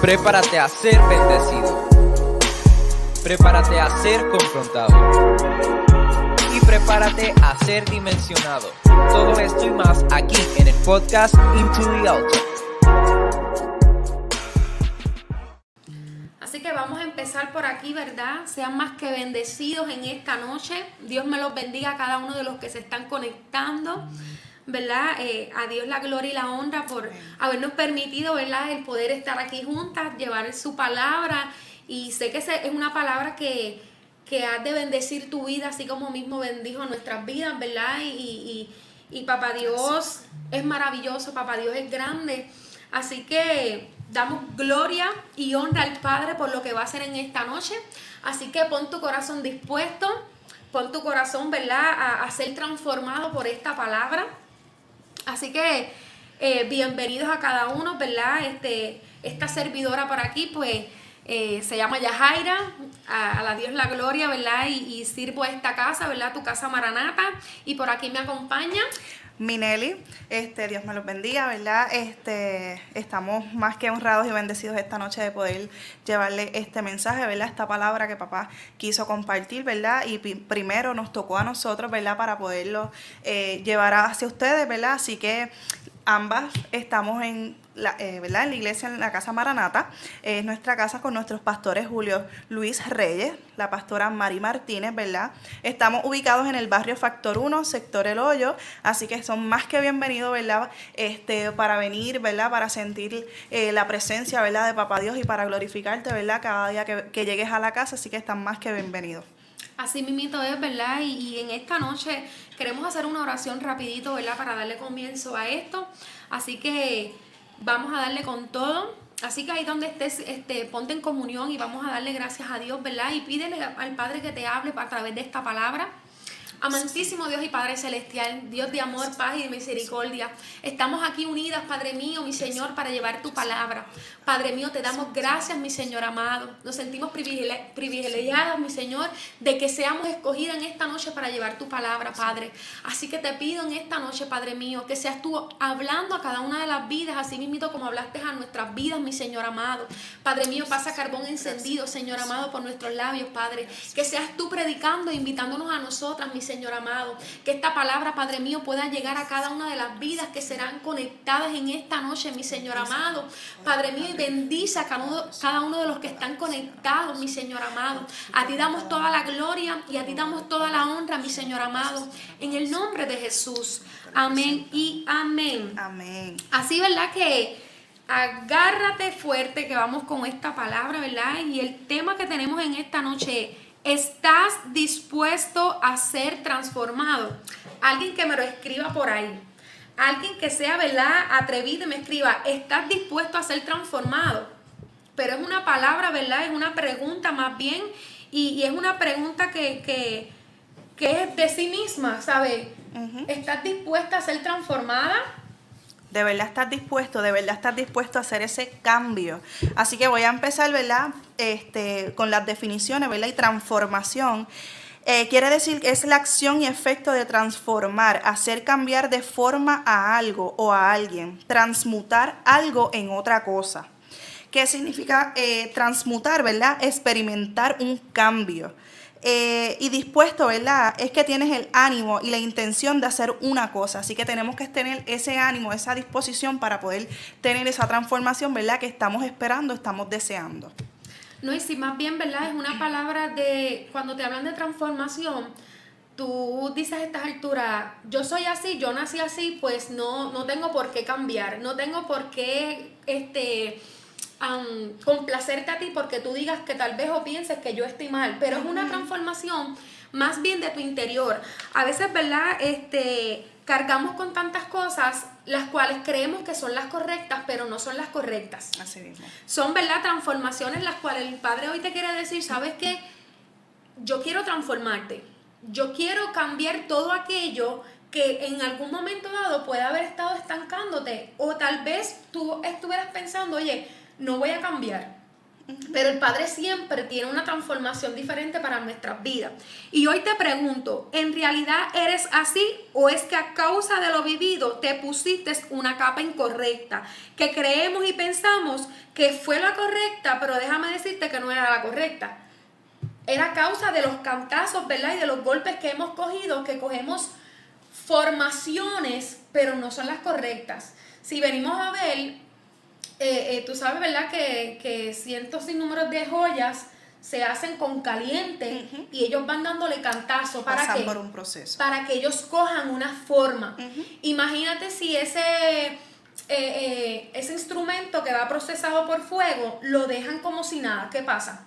Prepárate a ser bendecido. Prepárate a ser confrontado. Y prepárate a ser dimensionado. Todo esto y más aquí en el podcast Into the Altar. Así que vamos a empezar por aquí, ¿verdad? Sean más que bendecidos en esta noche. Dios me los bendiga a cada uno de los que se están conectando. ¿Verdad? Eh, a Dios la gloria y la honra por habernos permitido, ¿verdad? El poder estar aquí juntas, llevar su palabra. Y sé que es una palabra que, que ha de bendecir tu vida, así como mismo bendijo nuestras vidas, ¿verdad? Y, y, Papá Dios es maravilloso, Papá Dios es grande. Así que damos gloria y honra al Padre por lo que va a hacer en esta noche. Así que pon tu corazón dispuesto, pon tu corazón, ¿verdad?, a, a ser transformado por esta palabra. Así que eh, bienvenidos a cada uno, ¿verdad? Este, esta servidora por aquí, pues eh, se llama Yajaira, a, la Dios la gloria, ¿verdad? Y, sirvo a esta casa, ¿verdad? Tu casa Maranata. Y por aquí me acompaña. Minelli, este, Dios me los bendiga, ¿verdad? Este, estamos más que honrados y bendecidos esta noche de poder llevarle este mensaje, ¿verdad? Esta palabra que papá quiso compartir, ¿verdad? Y primero nos tocó a nosotros, ¿verdad? Para poderlo eh, llevar hacia ustedes, ¿verdad? Así que ambas estamos en la, eh, ¿verdad? en la iglesia, en la casa Maranata. Es nuestra casa con nuestros pastores Julio Luis Reyes, la pastora Mari Martínez, ¿verdad? Estamos ubicados en el barrio Factor 1, sector El Hoyo, así que son más que bienvenidos, ¿verdad? Este, para venir, ¿verdad? Para sentir eh, la presencia, ¿verdad? De Papá Dios y para glorificarte, ¿verdad? Cada día que, que llegues a la casa, así que están más que bienvenidos. Así mismito es, ¿verdad? Y, en esta noche queremos hacer una oración rapidito, ¿verdad? Para darle comienzo a esto. Así que vamos a darle con todo. Así que ahí donde estés, este, ponte en comunión y vamos a darle gracias a Dios, ¿verdad? Y pídele al Padre que te hable a través de esta palabra. Amantísimo Dios y Padre Celestial, Dios de amor, paz y de misericordia, estamos aquí unidas, Padre mío, mi Señor, para llevar tu palabra. Padre mío, te damos gracias, mi Señor amado. Nos sentimos privilegiados, mi Señor, de que seamos escogidas en esta noche para llevar tu palabra, Padre. Así que te pido en esta noche, Padre mío, que seas tú hablando a cada una de las vidas, así mismo como hablaste a nuestras vidas, mi Señor amado. Padre mío, pasa carbón encendido, Señor amado, por nuestros labios, Padre. Que seas tú predicando, e invitándonos a nosotras, mi Señor amado. Que esta palabra, Padre mío, pueda llegar a cada una de las vidas que serán conectadas en esta noche, mi Señor amado. Padre mío, y bendice a cada uno de los que están conectados, mi Señor amado. A ti damos toda la gloria y a ti damos toda la honra, mi Señor amado. En el nombre de Jesús. Amén y amén. Amén. Así, ¿verdad? Que agárrate fuerte que vamos con esta palabra, ¿verdad? Y el tema que tenemos en esta noche ¿Estás dispuesto a ser transformado? Alguien que me lo escriba por ahí. Alguien que sea, ¿verdad? Atrevido y me escriba, ¿estás dispuesto a ser transformado? Pero es una palabra, ¿verdad? Es una pregunta más bien. Y, es una pregunta que, que, que, es de sí misma, ¿sabes? ¿Estás dispuesta a ser transformada? De verdad estás dispuesto, de verdad estás dispuesto a hacer ese cambio. Así que voy a empezar, ¿verdad? Este, con las definiciones, ¿verdad? Y transformación. Eh, quiere decir que es la acción y efecto de transformar, hacer cambiar de forma a algo o a alguien, transmutar algo en otra cosa. ¿Qué significa eh, transmutar, verdad? Experimentar un cambio. Eh, y dispuesto, ¿verdad? Es que tienes el ánimo y la intención de hacer una cosa. Así que tenemos que tener ese ánimo, esa disposición para poder tener esa transformación, ¿verdad? Que estamos esperando, estamos deseando. No, y si más bien, ¿verdad? Es una palabra de, cuando te hablan de transformación, tú dices a estas alturas, yo soy así, yo nací así, pues no, no tengo por qué cambiar, no tengo por qué, este complacerte a ti porque tú digas que tal vez o pienses que yo estoy mal, pero es una transformación más bien de tu interior. A veces, ¿verdad? Este, cargamos con tantas cosas las cuales creemos que son las correctas, pero no son las correctas. Así mismo. Son, ¿verdad? Transformaciones las cuales el Padre hoy te quiere decir, ¿sabes qué? Yo quiero transformarte. Yo quiero cambiar todo aquello que en algún momento dado puede haber estado estancándote o tal vez tú estuvieras pensando, oye, no voy a cambiar. Pero el Padre siempre tiene una transformación diferente para nuestras vidas. Y hoy te pregunto, ¿en realidad eres así o es que a causa de lo vivido te pusiste una capa incorrecta? Que creemos y pensamos que fue la correcta, pero déjame decirte que no era la correcta. Era causa de los cantazos, ¿verdad? Y de los golpes que hemos cogido, que cogemos formaciones, pero no son las correctas. Si venimos a ver, eh, eh, tú sabes, ¿verdad? Que, que cientos y números de joyas se hacen con caliente y ellos van dándole cantazo para que por un proceso. para que ellos cojan una forma. Imagínate si ese eh, ese instrumento que va procesado por fuego lo dejan como si nada. ¿Qué pasa?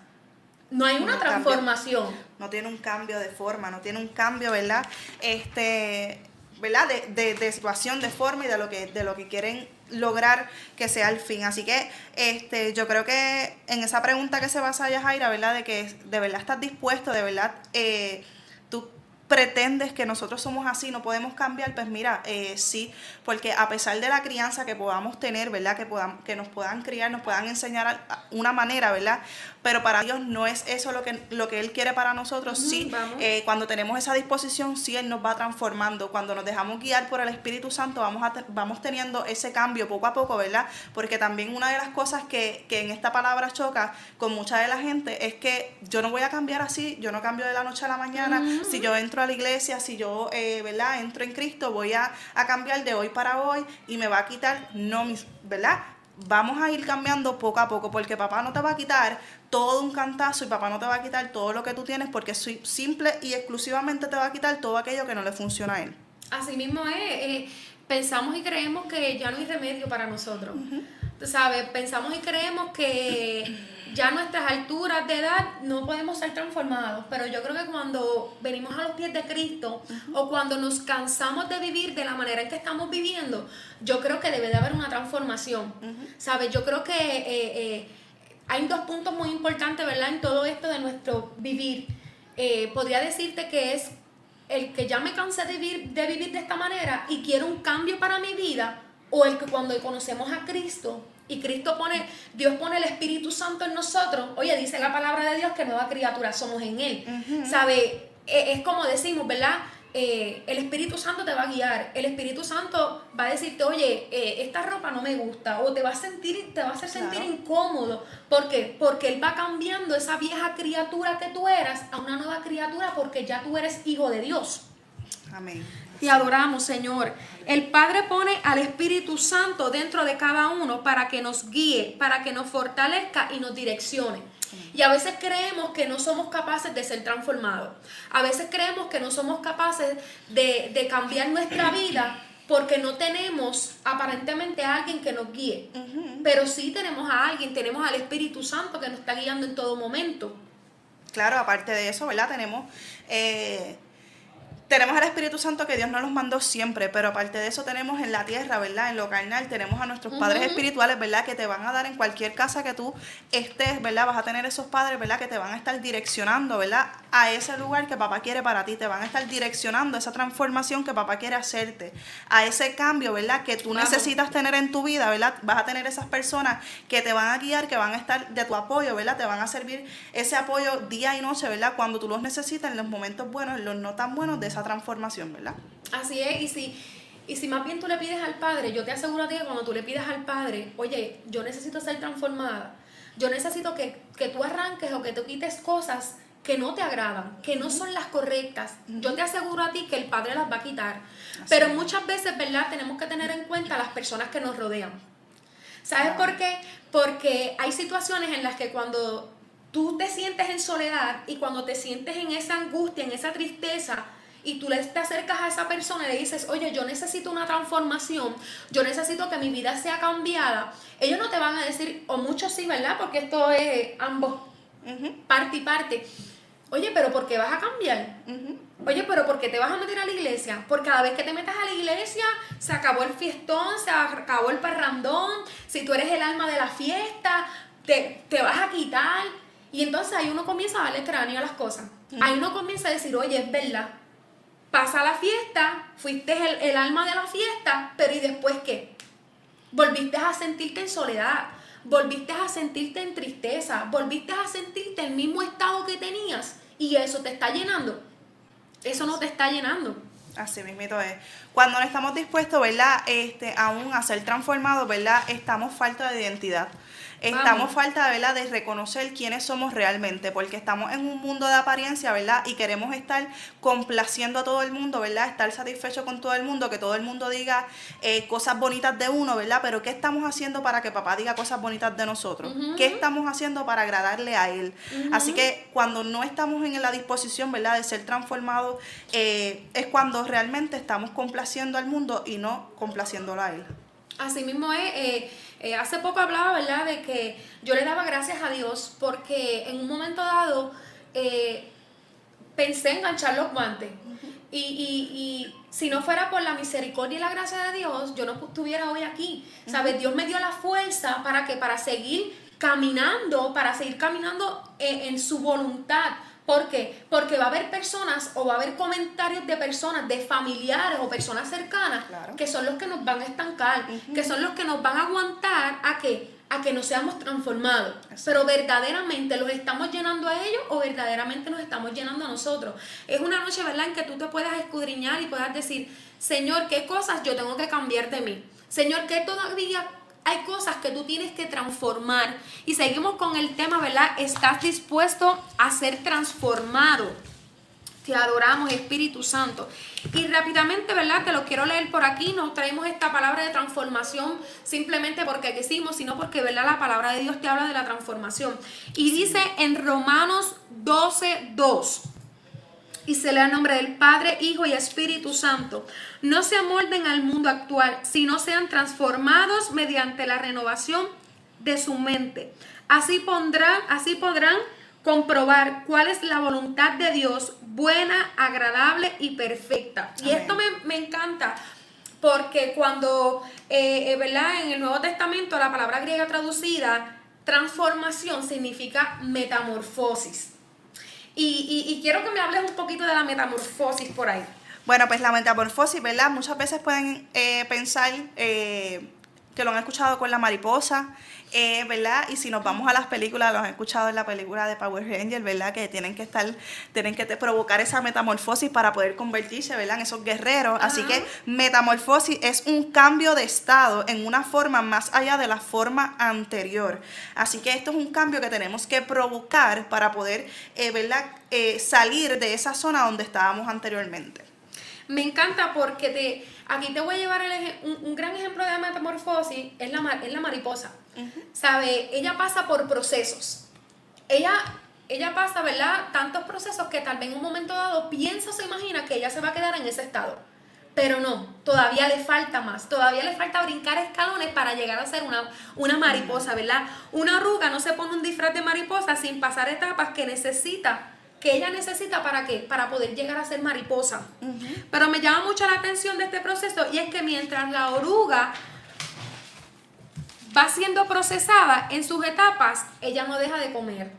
No hay una transformación. no tiene un cambio de forma, no tiene un cambio, ¿verdad? Este, ¿verdad? De, de, situación, de forma y de lo que, de lo que quieren lograr que sea el fin. Así que este, yo creo que en esa pregunta que se basa Yajaira, ¿verdad? De que de verdad estás dispuesto, de verdad eh, tú pretendes que nosotros somos así, no podemos cambiar, pues mira, eh, sí, porque a pesar de la crianza que podamos tener, ¿verdad? Que, podamos, que nos puedan criar, nos puedan enseñar una manera, ¿verdad? Pero para Dios no es eso lo que, lo que Él quiere para nosotros. sí, eh, cuando tenemos esa disposición, sí, Él nos va transformando. Cuando nos dejamos guiar por el Espíritu Santo, vamos, a vamos teniendo ese cambio poco a poco, ¿verdad? Porque también una de las cosas que, que en esta palabra choca con mucha de la gente es que yo no voy a cambiar así, yo no cambio de la noche a la mañana. Si yo entro a la iglesia, si yo, eh, ¿verdad? Entro en Cristo, voy a, cambiar de hoy para hoy y me va a quitar, no, mis, ¿verdad? Vamos a ir cambiando poco a poco, porque papá no te va a quitar todo un cantazo y papá no te va a quitar todo lo que tú tienes, porque simple y exclusivamente te va a quitar todo aquello que no le funciona a él. Así mismo es, eh, pensamos y creemos que ya no hay remedio para nosotros. Tú sabes, pensamos y creemos que ya a nuestras alturas de edad no podemos ser transformados, pero yo creo que cuando venimos a los pies de Cristo o cuando nos cansamos de vivir de la manera en que estamos viviendo, yo creo que debe de haber una transformación. ¿Sabes? Yo creo que eh, eh, hay dos puntos muy importantes, ¿verdad? En todo esto de nuestro vivir. Eh, podría decirte que es el que ya me cansé de vivir, de vivir de esta manera y quiero un cambio para mi vida, o el que cuando conocemos a Cristo y Cristo pone, Dios pone el Espíritu Santo en nosotros, oye, dice la palabra de Dios que nueva criatura somos en Él. ¿Sabe? E, es como decimos, ¿verdad? Eh, el Espíritu Santo te va a guiar, el Espíritu Santo va a decirte, oye, eh, esta ropa no me gusta, o te va a sentir, te va a hacer sentir incómodo. ¿Por qué? Porque Él va cambiando esa vieja criatura que tú eras a una nueva criatura porque ya tú eres hijo de Dios. Amén. Te adoramos, Señor. El Padre pone al Espíritu Santo dentro de cada uno para que nos guíe, para que nos fortalezca y nos direccione. Y a veces creemos que no somos capaces de ser transformados. A veces creemos que no somos capaces de, cambiar nuestra vida porque no tenemos aparentemente a alguien que nos guíe. Pero sí tenemos a alguien, tenemos al Espíritu Santo que nos está guiando en todo momento. Claro, aparte de eso, ¿verdad? Tenemos... Eh, tenemos al Espíritu Santo que Dios nos los mandó siempre, pero aparte de eso tenemos en la tierra, ¿verdad? En lo carnal tenemos a nuestros padres espirituales, ¿verdad? Que te van a dar en cualquier casa que tú estés, ¿verdad? Vas a tener esos padres, ¿verdad? Que te van a estar direccionando, ¿verdad? A ese lugar que papá quiere para ti, te van a estar direccionando esa transformación que papá quiere hacerte, a ese cambio, ¿verdad? Que tú necesitas tener en tu vida, ¿verdad? Vas a tener esas personas que te van a guiar, que van a estar de tu apoyo, ¿verdad? Te van a servir ese apoyo día y noche, ¿verdad? Cuando tú los necesitas en los momentos buenos, en los no tan buenos de esa transformación, ¿verdad? Así es, y si, y si más bien tú le pides al Padre, yo te aseguro a ti que cuando tú le pides al Padre, oye, yo necesito ser transformada, yo necesito que, tú arranques o que tú quites cosas que no te agradan, que no son las correctas, yo te aseguro a ti que el Padre las va a quitar. Pero muchas veces, ¿verdad? Tenemos que tener en cuenta las personas que nos rodean. ¿Sabes por qué? Porque hay situaciones en las que cuando tú te sientes en soledad y cuando te sientes en esa angustia, en esa tristeza, y tú te acercas a esa persona y le dices, oye, yo necesito una transformación, yo necesito que mi vida sea cambiada, ellos no te van a decir, o muchos sí, ¿verdad? Porque esto es ambos, parte y parte. Oye, pero ¿por qué vas a cambiar? Oye, pero ¿por qué te vas a meter a la iglesia? Porque cada vez que te metas a la iglesia, se acabó el fiestón, se acabó el parrandón, si tú eres el alma de la fiesta, te, te vas a quitar. Y entonces ahí uno comienza a darle cráneo a las cosas. Ahí uno comienza a decir, oye, es verdad, pasa la fiesta, fuiste el, alma de la fiesta, pero ¿y después qué? Volviste a sentirte en soledad, volviste a sentirte en tristeza, volviste a sentirte el mismo estado que tenías y eso te está llenando. Eso no te está llenando. Así mismito es. Cuando no estamos dispuestos, ¿verdad? Este, aún a ser transformados, ¿verdad? Estamos falta de identidad. Estamos Vamos. falta, ¿verdad?, de reconocer quiénes somos realmente, porque estamos en un mundo de apariencia, ¿verdad? Y queremos estar complaciendo a todo el mundo, ¿verdad? Estar satisfecho con todo el mundo, que todo el mundo diga eh, cosas bonitas de uno, ¿verdad? Pero ¿qué estamos haciendo para que papá diga cosas bonitas de nosotros? ¿Qué estamos haciendo para agradarle a él? Así que cuando no estamos en la disposición, ¿verdad?, de ser transformados, eh, es cuando realmente estamos complaciendo al mundo y no complaciéndolo a él. Así mismo es, eh, eh, hace poco hablaba, ¿verdad?, de que yo le daba gracias a Dios porque en un momento dado eh, pensé en enganchar los guantes. y, y- y si no fuera por la misericordia y la gracia de Dios, yo no estuviera hoy aquí. ¿Sabes? Dios me dio la fuerza para que para seguir caminando, para seguir caminando en, en su voluntad. ¿Por qué? Porque va a haber personas o va a haber comentarios de personas, de familiares o personas cercanas, Claro. que son los que nos van a estancar, que son los que nos van a aguantar a que a que nos seamos transformados. Pero verdaderamente los estamos llenando a ellos o verdaderamente nos estamos llenando a nosotros. Es una noche, ¿verdad?, en que tú te puedas escudriñar y puedas decir, Señor, ¿qué cosas yo tengo que cambiar de mí? Señor, ¿qué todavía hay cosas que tú tienes que transformar? Y seguimos con el tema, ¿verdad? ¿Estás dispuesto a ser transformado? Te adoramos, Espíritu Santo. Y rápidamente, ¿verdad? Te lo quiero leer por aquí. No traemos esta palabra de transformación simplemente porque quisimos, sino porque, ¿verdad? La palabra de Dios te habla de la transformación. Y dice en Romanos 12, 2. Y se le da el nombre del Padre, Hijo y Espíritu Santo. No se amolden al mundo actual, sino sean transformados mediante la renovación de su mente. Así pondrán, así podrán comprobar cuál es la voluntad de Dios, buena, agradable y perfecta. Y esto me, me encanta porque cuando, eh, eh, ¿verdad? En el Nuevo Testamento la palabra griega traducida, transformación significa metamorfosis. Y, y- y quiero que me hables un poquito de la metamorfosis por ahí. Bueno, pues la metamorfosis, ¿verdad? Muchas veces pueden eh, pensar eh, que lo han escuchado con la mariposa, eh, ¿verdad? Y si nos vamos a las películas, lo han escuchado en la película de Power Rangers, ¿verdad? Que tienen que estar, tienen que te- provocar esa metamorfosis para poder convertirse, ¿verdad? En esos guerreros. Así que metamorfosis es un cambio de estado en una forma más allá de la forma anterior. Así que esto es un cambio que tenemos que provocar para poder, eh, ¿verdad? Eh, salir de esa zona donde estábamos anteriormente. Me encanta porque te, aquí te voy a llevar el un, un gran ejemplo de metamorfosis, es la, es la mariposa. ¿Sabe? Ella pasa por procesos. Ella, ella pasa, ¿verdad? Tantos procesos que tal vez en un momento dado piensa o se imagina que ella se va a quedar en ese estado. Pero no, todavía le falta más. Todavía le falta brincar escalones para llegar a ser una, una mariposa, ¿verdad? Una arruga no se pone un disfraz de mariposa sin pasar etapas que necesita, que ella necesita para qué? Para poder llegar a ser mariposa. Pero me llama mucho la atención de este proceso y es que mientras la oruga va siendo procesada en sus etapas, ella no deja de comer.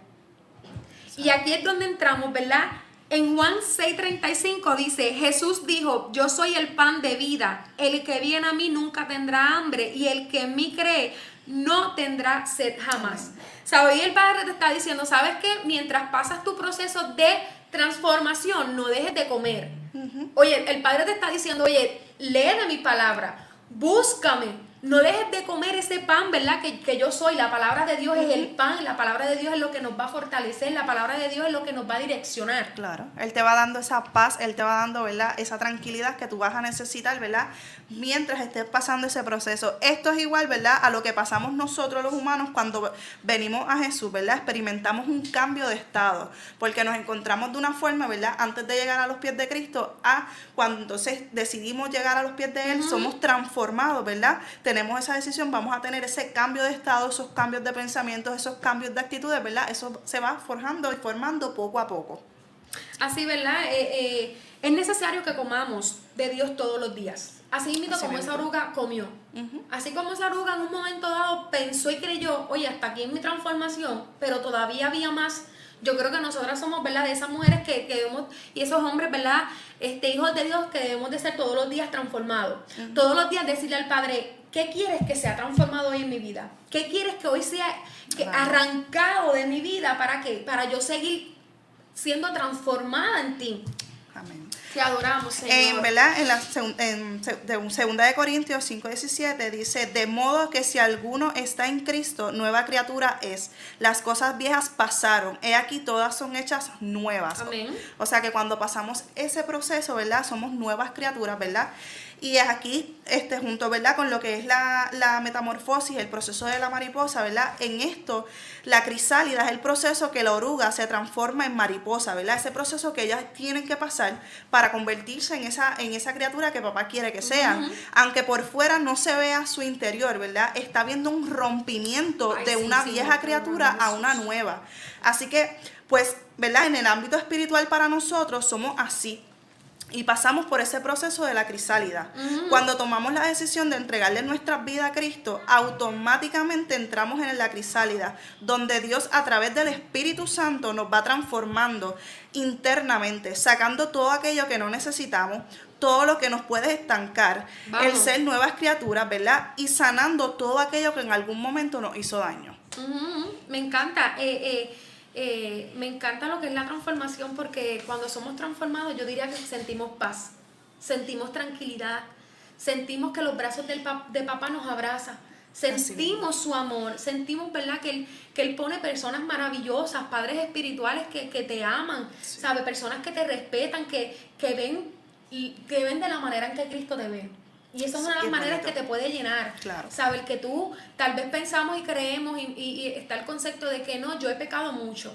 Y aquí es donde entramos, ¿verdad? En Juan 6:35 dice, Jesús dijo, yo soy el pan de vida, el que viene a mí nunca tendrá hambre y el que en mí cree no tendrá sed jamás. ¿Sabes? Y el Padre te está diciendo, ¿sabes qué? Mientras pasas tu proceso de transformación, no dejes de comer. Oye, el Padre te está diciendo, oye, lee de mi palabra, búscame. No dejes de comer ese pan, ¿verdad? Que, que yo soy. La palabra de Dios es el pan. La palabra de Dios es lo que nos va a fortalecer. La palabra de Dios es lo que nos va a direccionar. Claro, Él te va dando esa paz, Él te va dando, ¿verdad? Esa tranquilidad que tú vas a necesitar, ¿verdad? Mientras estés pasando ese proceso. Esto es igual, ¿verdad? A lo que pasamos nosotros los humanos cuando venimos a Jesús, ¿verdad? Experimentamos un cambio de estado, porque nos encontramos de una forma, ¿verdad? Antes de llegar a los pies de Cristo, a cuando entonces decidimos llegar a los pies de Él, somos transformados, ¿verdad? Tenemos esa decisión, vamos a tener ese cambio de estado, esos cambios de pensamientos, esos cambios de actitudes, ¿verdad? Eso se va forjando y formando poco a poco. Así, ¿verdad? Eh, eh, es necesario que comamos de Dios todos los días. Así mismo como esa oruga comió. Así como esa oruga en un momento dado pensó y creyó, oye, hasta aquí es mi transformación, pero todavía había más. Yo creo que nosotras somos, ¿verdad? De esas mujeres que, que debemos, y esos hombres, ¿verdad? Este, hijos de Dios que debemos de ser todos los días transformados. Todos los días decirle al Padre, ¿qué quieres que sea transformado hoy en mi vida? ¿Qué quieres que hoy sea que arrancado de mi vida? ¿Para qué? Para yo seguir siendo transformada en ti. Amén. Te adoramos, Señor. En, ¿verdad? En la en segunda de Corintios 5:17 dice, de modo que si alguno está en Cristo, nueva criatura es. Las cosas viejas pasaron, he aquí todas son hechas nuevas. Amén. O sea que cuando pasamos ese proceso, ¿verdad? Somos nuevas criaturas, ¿verdad? Y es aquí, este, junto, ¿verdad? Con lo que es la, la metamorfosis, el proceso de la mariposa, ¿verdad? En esto, la crisálida es el proceso que la oruga se transforma en mariposa, ¿verdad? Ese proceso que ellas tienen que pasar para convertirse en esa, en esa criatura que papá quiere que sean. Aunque por fuera no se vea su interior, ¿verdad? Está viendo un rompimiento Ay, de sí, una sí, vieja criatura a una nueva. Así que, pues, ¿verdad? En el ámbito espiritual para nosotros somos así. Y pasamos por ese proceso de la crisálida. Cuando tomamos la decisión de entregarle nuestra vida a Cristo, automáticamente entramos en la crisálida, donde Dios a través del Espíritu Santo nos va transformando internamente, sacando todo aquello que no necesitamos, todo lo que nos puede estancar, Vamos. el ser nuevas criaturas, ¿verdad? Y sanando todo aquello que en algún momento nos hizo daño. Me encanta. eh, eh, eh, me encanta lo que es la transformación porque cuando somos transformados yo diría que sentimos paz, sentimos tranquilidad, sentimos que los brazos del de papá nos abrazan, sentimos su amor, sentimos, ¿verdad? Que él, que él pone personas maravillosas, padres espirituales que, que te aman, ¿sabe? Personas que te respetan, que, que ven y que ven de la manera en que Cristo te ve. Y esa es una de las maneras bonito. que te puede llenar. Claro. Saber que tú tal vez pensamos y creemos y, y- y está el concepto de que no, yo he pecado mucho.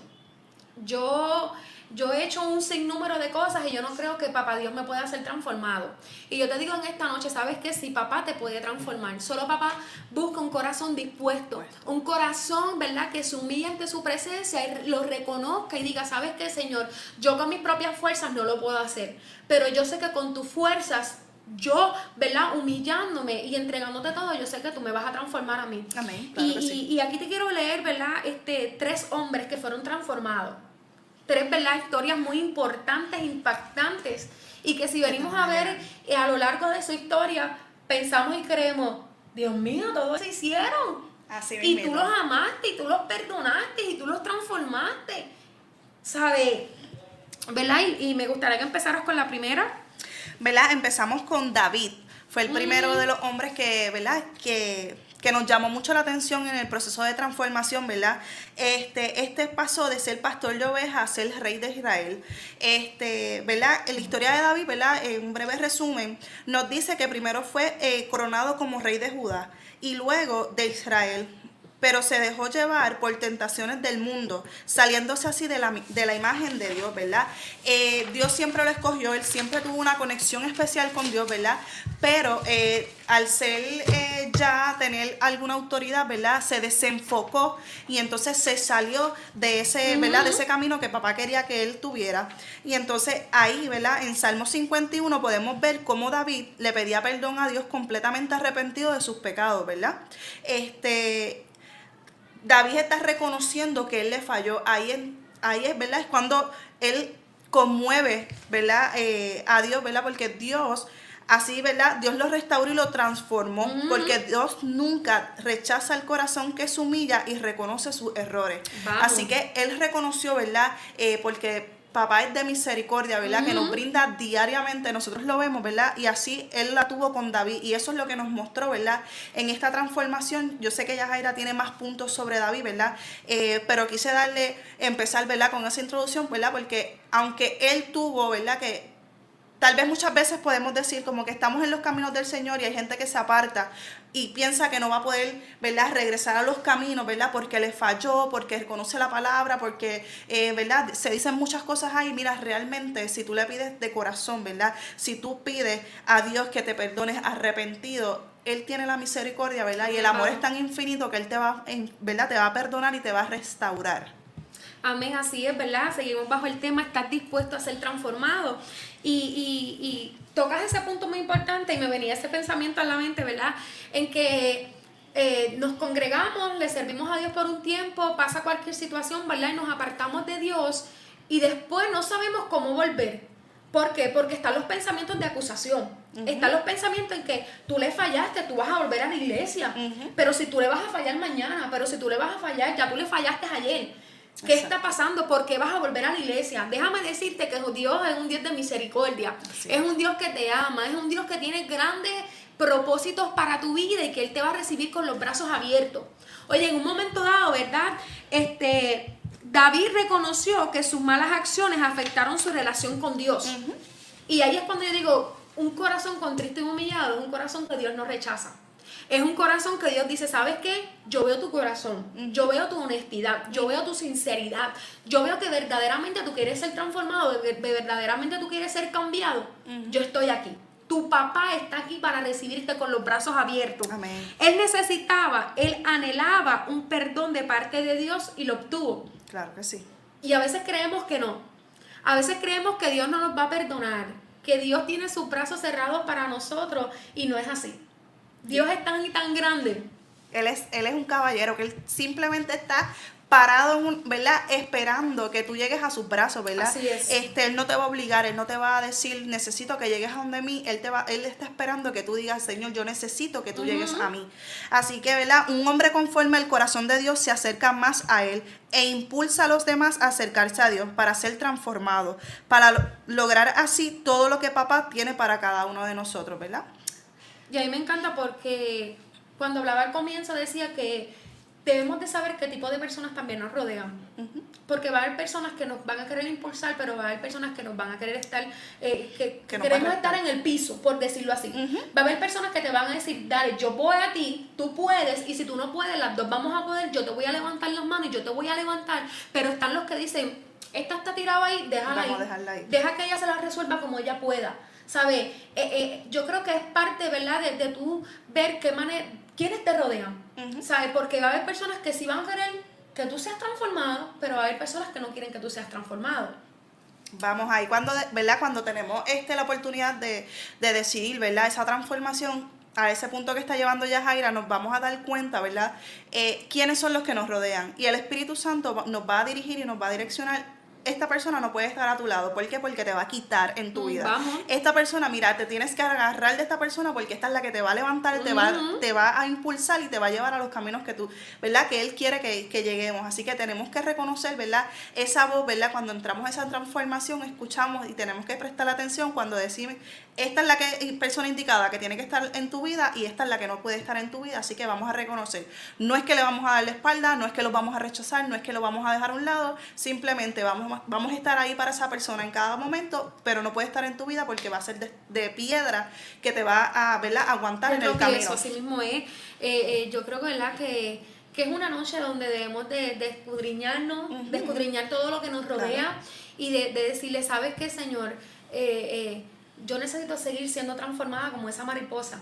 Yo, yo he hecho un sinnúmero de cosas y yo no creo que papá Dios me pueda hacer transformado. Y yo te digo en esta noche, ¿sabes qué? Si papá te puede transformar, solo papá busca un corazón dispuesto, un corazón, ¿verdad? Que se humille ante su presencia y lo reconozca y diga, ¿sabes qué, Señor? Yo con mis propias fuerzas no lo puedo hacer, pero yo sé que con tus fuerzas yo, ¿verdad? Humillándome y entregándote todo, yo sé que tú me vas a transformar a mí. Amén, claro y, que sí. y- y aquí te quiero leer, ¿verdad? Este, tres hombres que fueron transformados. Tres, ¿verdad? Historias muy importantes, impactantes. Y que si venimos a ver eh, a lo largo de su historia, pensamos y creemos, Dios mío, todo eso hicieron. Así y tú los amaste, y tú los perdonaste, y tú los transformaste. ¿Sabes? ¿Verdad? Y, y me gustaría que empezaras con la primera. ¿Verdad? Empezamos con David. Fue el primero de los hombres que, ¿verdad? Que, que nos llamó mucho la atención en el proceso de transformación, ¿verdad? Este, este pasó de ser pastor de ovejas a ser rey de Israel. Este, ¿verdad? En la historia de David, ¿verdad? En un breve resumen, nos dice que primero fue eh, coronado como rey de Judá y luego de Israel pero se dejó llevar por tentaciones del mundo, saliéndose así de la, de la imagen de Dios, ¿verdad? Eh, Dios siempre lo escogió, él siempre tuvo una conexión especial con Dios, ¿verdad? Pero eh, al ser eh, ya tener alguna autoridad, ¿verdad? Se desenfocó y entonces se salió de ese, ¿verdad? De ese camino que papá quería que él tuviera. Y entonces ahí, ¿verdad? En Salmo 51 podemos ver cómo David le pedía perdón a Dios completamente arrepentido de sus pecados, ¿verdad? Este, David está reconociendo que él le falló. Ahí es, ahí es ¿verdad? Es cuando él conmueve, ¿verdad? Eh, a Dios, ¿verdad? Porque Dios, así, ¿verdad? Dios lo restauró y lo transformó. Porque Dios nunca rechaza el corazón que se humilla y reconoce sus errores. Vamos. Así que él reconoció, ¿verdad? Eh, porque papá es de misericordia, ¿verdad? Que nos brinda diariamente, nosotros lo vemos, ¿verdad? Y así él la tuvo con David. Y eso es lo que nos mostró, ¿verdad? En esta transformación, yo sé que Yajaira tiene más puntos sobre David, ¿verdad? Eh, pero quise darle, empezar, ¿verdad? Con esa introducción, ¿verdad? Porque aunque él tuvo, ¿verdad? Que Tal vez muchas veces podemos decir como que estamos en los caminos del Señor y hay gente que se aparta y piensa que no va a poder, ¿verdad?, regresar a los caminos, ¿verdad?, porque le falló, porque reconoce la palabra, porque, eh, ¿verdad?, se dicen muchas cosas ahí. Mira, realmente, si tú le pides de corazón, ¿verdad?, si tú pides a Dios que te perdones arrepentido, Él tiene la misericordia, ¿verdad?, y el amor es tan infinito que Él te va, ¿verdad?, te va a perdonar y te va a restaurar. Amén, así es, ¿verdad? Seguimos bajo el tema, estás dispuesto a ser transformado. Y, y, y tocas ese punto muy importante y me venía ese pensamiento a la mente, ¿verdad? En que eh, nos congregamos, le servimos a Dios por un tiempo, pasa cualquier situación, ¿verdad? Y nos apartamos de Dios y después no sabemos cómo volver. ¿Por qué? Porque están los pensamientos de acusación. Están los pensamientos en que tú le fallaste, tú vas a volver a la iglesia. Pero si tú le vas a fallar mañana, pero si tú le vas a fallar, ya tú le fallaste ayer. ¿Qué está pasando? ¿Por qué vas a volver a la iglesia? Déjame decirte que Dios es un Dios de misericordia. Es un Dios que te ama. Es un Dios que tiene grandes propósitos para tu vida y que Él te va a recibir con los brazos abiertos. Oye, en un momento dado, ¿verdad? Este, David reconoció que sus malas acciones afectaron su relación con Dios. Y ahí es cuando yo digo, un corazón contrito y humillado es un corazón que Dios no rechaza. Es un corazón que Dios dice, ¿sabes qué? Yo veo tu corazón, yo veo tu honestidad, yo veo tu sinceridad, yo veo que verdaderamente tú quieres ser transformado, verdaderamente tú quieres ser cambiado. Yo estoy aquí. Tu papá está aquí para recibirte con los brazos abiertos. Él necesitaba, él anhelaba un perdón de parte de Dios y lo obtuvo. Claro que sí. Y a veces creemos que no. A veces creemos que Dios no nos va a perdonar, que Dios tiene sus brazos cerrados para nosotros y no es así. Dios es tan y tan grande. Él es, él es un caballero que él simplemente está parado, ¿verdad? Esperando que tú llegues a sus brazos, ¿verdad? Así es. Este, él no te va a obligar, él no te va a decir, necesito que llegues a donde mí, él te va, él está esperando que tú digas, Señor, yo necesito que tú llegues a mí. Así que, ¿verdad? Un hombre conforme al corazón de Dios se acerca más a él e impulsa a los demás a acercarse a Dios para ser transformado, para lograr así todo lo que papá tiene para cada uno de nosotros, ¿verdad? Y a mí me encanta porque cuando hablaba al comienzo decía que debemos de saber qué tipo de personas también nos rodean. Porque va a haber personas que nos van a querer impulsar, pero va a haber personas que nos van a querer estar, eh, que, queremos estar en el piso, por decirlo así. Va a haber personas que te van a decir, dale, yo voy a ti, tú puedes, y si tú no puedes, las dos vamos a poder, yo te voy a levantar las manos y yo te voy a levantar. Pero están los que dicen, esta está tirada ahí, déjala ahí. Deja que ella se la resuelva como ella pueda. ¿Sabes? Eh, eh, yo creo que es parte, ¿verdad?, de, de tú ver qué manera, quiénes te rodean. ¿Sabes? Porque va a haber personas que sí van a querer que tú seas transformado, pero va a haber personas que no quieren que tú seas transformado. Vamos ahí, cuando, ¿verdad? Cuando tenemos este, la oportunidad de, de decidir, ¿verdad? Esa transformación, a ese punto que está llevando ya Jaira, nos vamos a dar cuenta, ¿verdad? Eh, quiénes son los que nos rodean. Y el Espíritu Santo nos va a dirigir y nos va a direccionar esta persona no puede estar a tu lado. ¿Por qué? Porque te va a quitar en tu mm, vida. Esta persona, mira, te tienes que agarrar de esta persona porque esta es la que te va a levantar, te, va, te va a impulsar y te va a llevar a los caminos que tú, ¿verdad? Que Él quiere que, que, lleguemos. Así que tenemos que reconocer, ¿verdad? Esa voz, ¿verdad? Cuando entramos a esa transformación, escuchamos y tenemos que prestar atención cuando decimos, esta es la que, persona indicada que tiene que estar en tu vida y esta es la que no puede estar en tu vida. Así que vamos a reconocer. No es que le vamos a dar la espalda, no es que lo vamos a rechazar, no es que lo vamos a dejar a un lado, simplemente vamos, vamos a estar ahí para esa persona en cada momento, pero no puede estar en tu vida porque va a ser de, piedra que te va a ¿verdad? aguantar en el camino. así mismo es. Eh, eh, yo creo que, ¿verdad? que que es una noche donde debemos de, de escudriñarnos, de escudriñar todo lo que nos rodea y de, decirle, ¿sabes qué, Señor? Eh, yo necesito seguir siendo transformada como esa mariposa.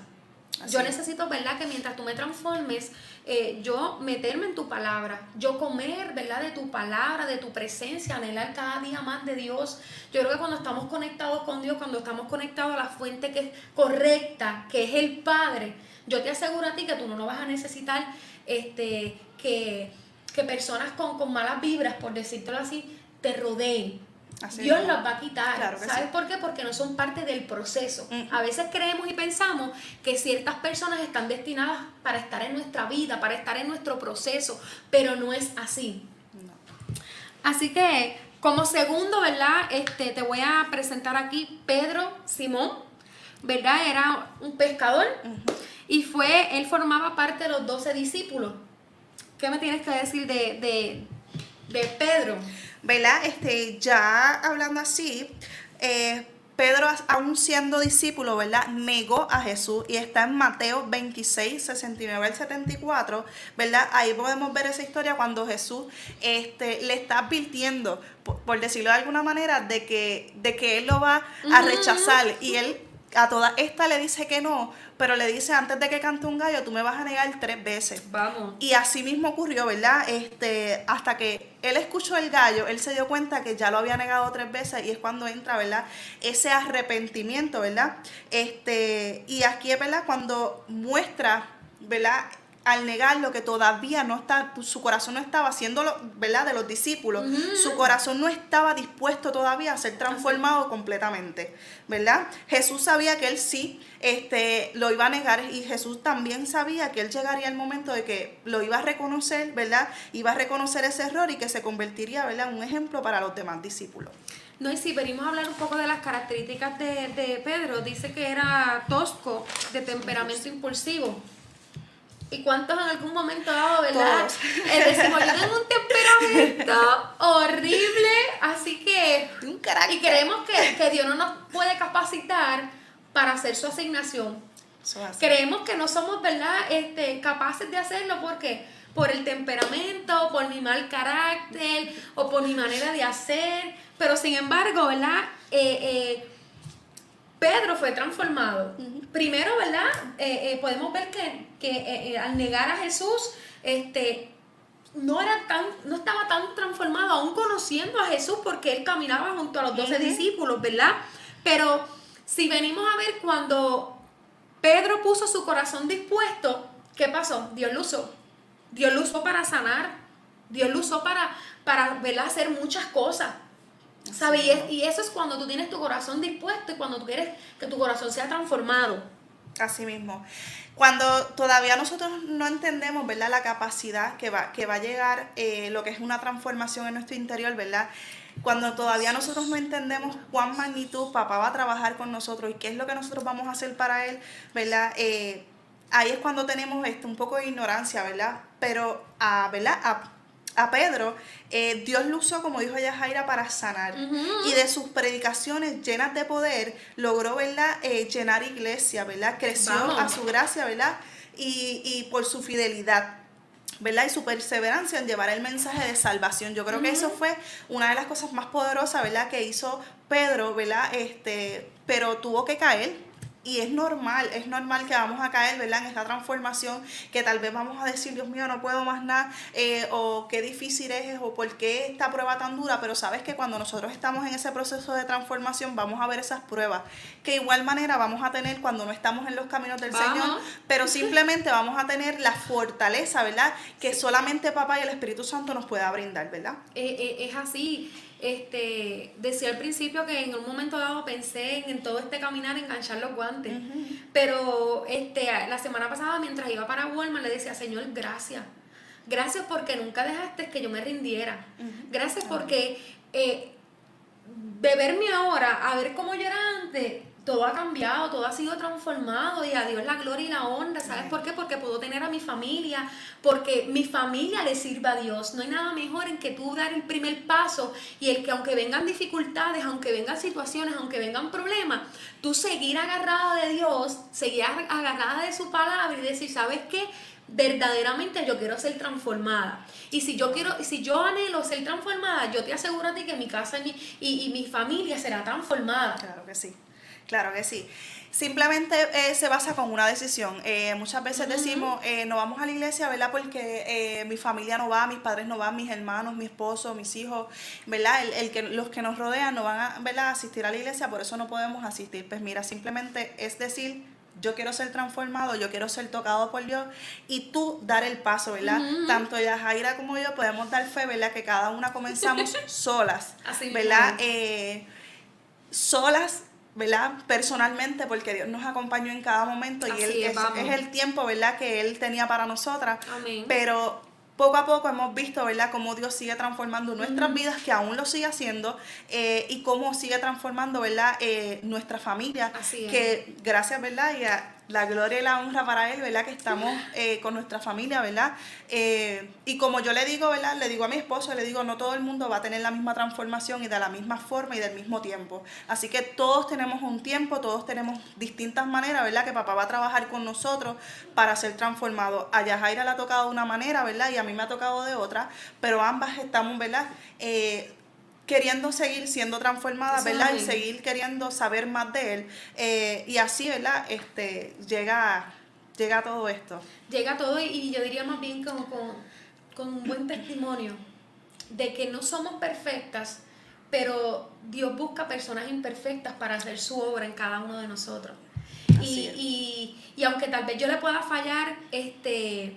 Yo necesito, ¿verdad? Que mientras tú me transformes, eh, yo meterme en tu palabra, yo comer, ¿verdad? De tu palabra, de tu presencia, anhelar cada día más de Dios. Yo creo que cuando estamos conectados con Dios, cuando estamos conectados a la fuente que es correcta, que es el Padre, yo te aseguro a ti que tú no, no vas a necesitar este, que, que personas con, con malas vibras, por decírtelo así, te rodeen Dios los va a quitar. ¿Sabes por qué? Porque no son parte del proceso. A veces creemos y pensamos que ciertas personas están destinadas para estar en nuestra vida, para estar en nuestro proceso, pero no es así. Así que, como segundo, ¿verdad? Este, te voy a presentar aquí Pedro Simón, ¿verdad? Era un pescador y fue, él formaba parte de los doce discípulos. ¿Qué me tienes que decir de, de, de Pedro? ¿Verdad? Este, ya hablando así, eh, Pedro, aún siendo discípulo, ¿verdad? Negó a Jesús y está en Mateo 26, 69 al 74, ¿verdad? Ahí podemos ver esa historia cuando Jesús este, le está advirtiendo, por, decirlo de alguna manera, de que, de que él lo va a rechazar y él a toda esta le dice que no, pero le dice antes de que cante un gallo, tú me vas a negar tres veces. Vamos. Y así mismo ocurrió, ¿verdad? Este, hasta que él escuchó el gallo, él se dio cuenta que ya lo había negado tres veces y es cuando entra, ¿verdad? Ese arrepentimiento, ¿verdad? Este, y aquí es, ¿verdad? Cuando muestra, ¿verdad? Al negar lo que todavía no está, su corazón no estaba haciéndolo, ¿verdad? De los discípulos, su corazón no estaba dispuesto todavía a ser transformado completamente, ¿verdad? Jesús sabía que él sí este, lo iba a negar y Jesús también sabía que él llegaría el momento de que lo iba a reconocer, ¿verdad? Iba a reconocer ese error y que se convertiría, ¿verdad? En un ejemplo para los demás discípulos. No, y si venimos a hablar un poco de las características de, de Pedro, dice que era tosco, de temperamento impulsivo. ¿Y cuántos en algún momento dado, verdad? Decimos, yo tengo un temperamento horrible, así que... Un carácter. Y creemos que, que Dios no nos puede capacitar para hacer su asignación. Creemos que no somos, ¿verdad?, este, capaces de hacerlo porque por el temperamento, por mi mal carácter o por mi manera de hacer. Pero sin embargo, ¿verdad? Eh, eh, Pedro fue transformado. Primero, ¿verdad? Eh, podemos ver que, al negar a Jesús, este, no, era tan, no estaba tan transformado, aún conociendo a Jesús, porque él caminaba junto a los doce discípulos, ¿verdad? Pero si venimos a ver cuando Pedro puso su corazón dispuesto, ¿qué pasó? Dios lo usó. Dios lo usó para sanar. Dios lo usó para, para hacer muchas cosas. ¿Sabes? Y, eso es cuando tú tienes tu corazón dispuesto y cuando tú quieres que tu corazón sea transformado. Así mismo. Cuando todavía nosotros no entendemos, ¿verdad? La capacidad que va, que va a llegar eh, lo que es una transformación en nuestro interior, ¿verdad? Cuando todavía nosotros no entendemos cuán magnitud papá va a trabajar con nosotros y qué es lo que nosotros vamos a hacer para él, ¿verdad? Eh, ahí es cuando tenemos esto, un poco de ignorancia, ¿verdad? Pero a, ¿verdad? A, Pedro, eh, Dios lo usó, como dijo Yajaira, para sanar. Y de sus predicaciones llenas de poder, logró, ¿verdad? Eh, llenar iglesia, ¿verdad? Creció a su gracia, ¿verdad? Y, y por su fidelidad. ¿verdad? Y su perseverancia en llevar el mensaje de salvación. Yo creo que eso fue una de las cosas más poderosas, ¿verdad? Que hizo Pedro, ¿verdad? Este, pero tuvo que caer, y es normal, es normal que vamos a caer, ¿verdad? En esta transformación, que tal vez vamos a decir, Dios mío, no puedo más nada, eh, o qué difícil es, o por qué esta prueba tan dura, pero sabes que cuando nosotros estamos en ese proceso de transformación, vamos a ver esas pruebas, que igual manera vamos a tener cuando no estamos en los caminos del Señor, pero simplemente vamos a tener la fortaleza, ¿verdad? Que solamente Papá y el Espíritu Santo nos pueda brindar, ¿verdad? Eh, eh, es así. Este, decía al principio que en un momento dado pensé en, todo este caminar enganchar los guantes, pero este, la semana pasada mientras iba para Walmart le decía, Señor, gracias, gracias porque nunca dejaste que yo me rindiera, gracias porque eh, beberme ahora a ver cómo yo era antes, todo ha cambiado, todo ha sido transformado y a Dios la gloria y la honra. ¿Sabes por qué? Porque puedo tener a mi familia, porque mi familia le sirva a Dios. No hay nada mejor en que tú dar el primer paso y el que aunque vengan dificultades, aunque vengan situaciones, aunque vengan problemas, tú seguir agarrada de Dios, seguir agarrada de su palabra y decir, ¿sabes qué? verdaderamente yo quiero ser transformada. Y si yo quiero, si yo anhelo ser transformada, yo te aseguro a ti que mi casa y mi, y mi familia será transformada. Claro que sí. Claro que sí. Simplemente eh, se basa con una decisión. Eh, muchas veces decimos, eh, no vamos a la iglesia, ¿verdad? Porque mi familia no va, mis padres no van, mis hermanos, mi esposo, mis hijos, ¿verdad? El, que, los que nos rodean no van a, ¿verdad? asistir a la iglesia, por eso no podemos asistir. Pues mira, simplemente es decir, yo quiero ser transformado, yo quiero ser tocado por Dios y tú dar el paso, ¿verdad? Tanto ella, Jaira como yo podemos dar fe, ¿verdad? Que cada una comenzamos solas, Así ¿verdad? solas ¿verdad? Personalmente, porque Dios nos acompañó en cada momento y él, es, el tiempo, ¿verdad? Que Él tenía para nosotras. Pero poco a poco hemos visto, ¿verdad?, cómo Dios sigue transformando nuestras vidas, que aún lo sigue haciendo, eh, y cómo sigue transformando, ¿verdad?, eh, nuestra familia, que gracias, ¿verdad?, y a, la gloria y la honra para Él, ¿verdad? Que estamos eh, con nuestra familia, ¿verdad? Eh, y como yo le digo, ¿verdad? Le digo a mi esposo, le digo, no todo el mundo va a tener la misma transformación y de la misma forma y del mismo tiempo. Así que todos tenemos un tiempo, todos tenemos distintas maneras, ¿verdad? Que papá va a trabajar con nosotros para ser transformado. A Yajaira le ha tocado de una manera, ¿verdad? Y a mí me ha tocado de otra, pero ambas estamos, ¿verdad? Eh, queriendo seguir siendo transformada, ¿verdad? Y seguir queriendo saber más de él. Eh, y así, ¿verdad? Este, llega, llega todo esto. Llega todo y yo diría más bien como con, un buen testimonio de que no somos perfectas, pero Dios busca personas imperfectas para hacer su obra en cada uno de nosotros. Y, y, y, aunque tal vez yo le pueda fallar, este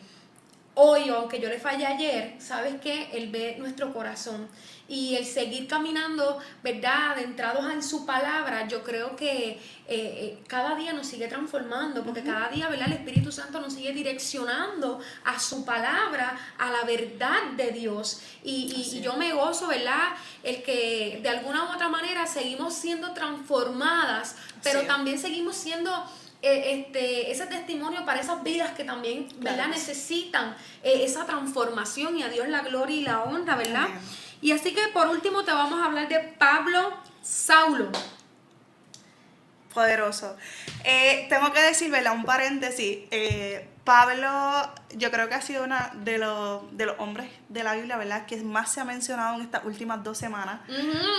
hoy, aunque yo le fallé ayer, ¿sabes qué? Él ve nuestro corazón. Y el seguir caminando, ¿verdad? Adentrados en su palabra, yo creo que eh, eh, cada día nos sigue transformando, porque cada día, ¿verdad? El Espíritu Santo nos sigue direccionando a su palabra, a la verdad de Dios. Y, y yo me gozo, ¿verdad? El que de alguna u otra manera seguimos siendo transformadas, pero también seguimos siendo eh, este, ese testimonio para esas vidas que también ¿verdad? necesitan eh, esa transformación y a Dios la gloria y la honra, ¿verdad? Y así que por último te vamos a hablar de Pablo Saulo. Poderoso. Eh, tengo que decir, ¿verdad? Un paréntesis. Pablo, yo creo que ha sido uno de los, de los hombres de la Biblia, ¿verdad? Que más se ha mencionado en estas últimas dos semanas,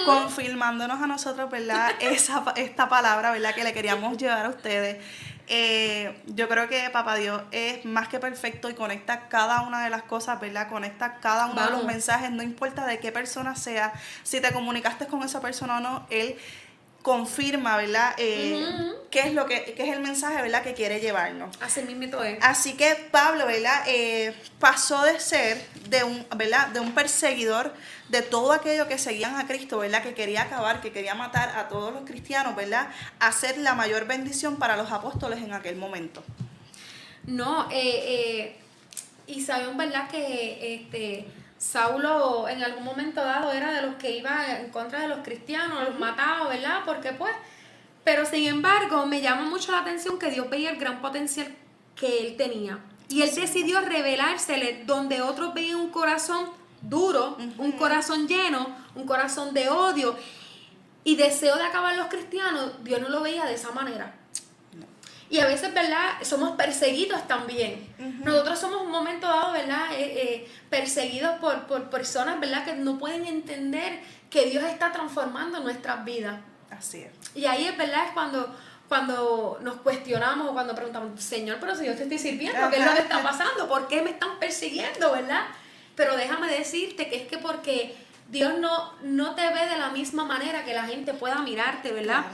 confirmándonos a nosotros, ¿verdad? Esa, esta palabra, ¿verdad? Que le queríamos llevar a ustedes. Eh, yo creo que Papá Dios es más que perfecto y conecta cada una de las cosas, ¿verdad? Conecta cada uno de los mensajes, no importa de qué persona sea, si te comunicaste con esa persona o no, Él confirma, ¿verdad? Eh, ¿Qué es lo que qué es el mensaje, ¿verdad? Que quiere llevarnos. Así mismo es. Así que Pablo, ¿verdad? Eh, pasó de ser de un, ¿verdad? De un perseguidor de todo aquello que seguían a Cristo, ¿verdad? Que quería acabar, que quería matar a todos los cristianos, ¿verdad? A ser la mayor bendición para los apóstoles en aquel momento. No, eh, y sabemos, ¿verdad? Que este Saulo en algún momento dado era de los que iba en contra de los cristianos, los mataba, ¿verdad? Porque pues, pero sin embargo me llama mucho la atención que Dios veía el gran potencial que él tenía. Y él decidió revelársele donde otros veían un corazón duro, un corazón lleno, un corazón de odio y deseo de acabar los cristianos, Dios no lo veía de esa manera. Y a veces, ¿verdad? Somos perseguidos también. Nosotros somos un momento dado, ¿verdad? Eh, eh, perseguidos por, por, personas, ¿verdad? Que no pueden entender que Dios está transformando nuestras vidas. Así es. Y ahí es, ¿verdad? Es cuando, cuando nos cuestionamos o cuando preguntamos, Señor, pero si yo te estoy sirviendo, ¿qué es lo que está pasando? ¿Por qué me están persiguiendo, verdad? Pero déjame decirte que es que porque Dios no, no te ve de la misma manera que la gente pueda mirarte, ¿verdad?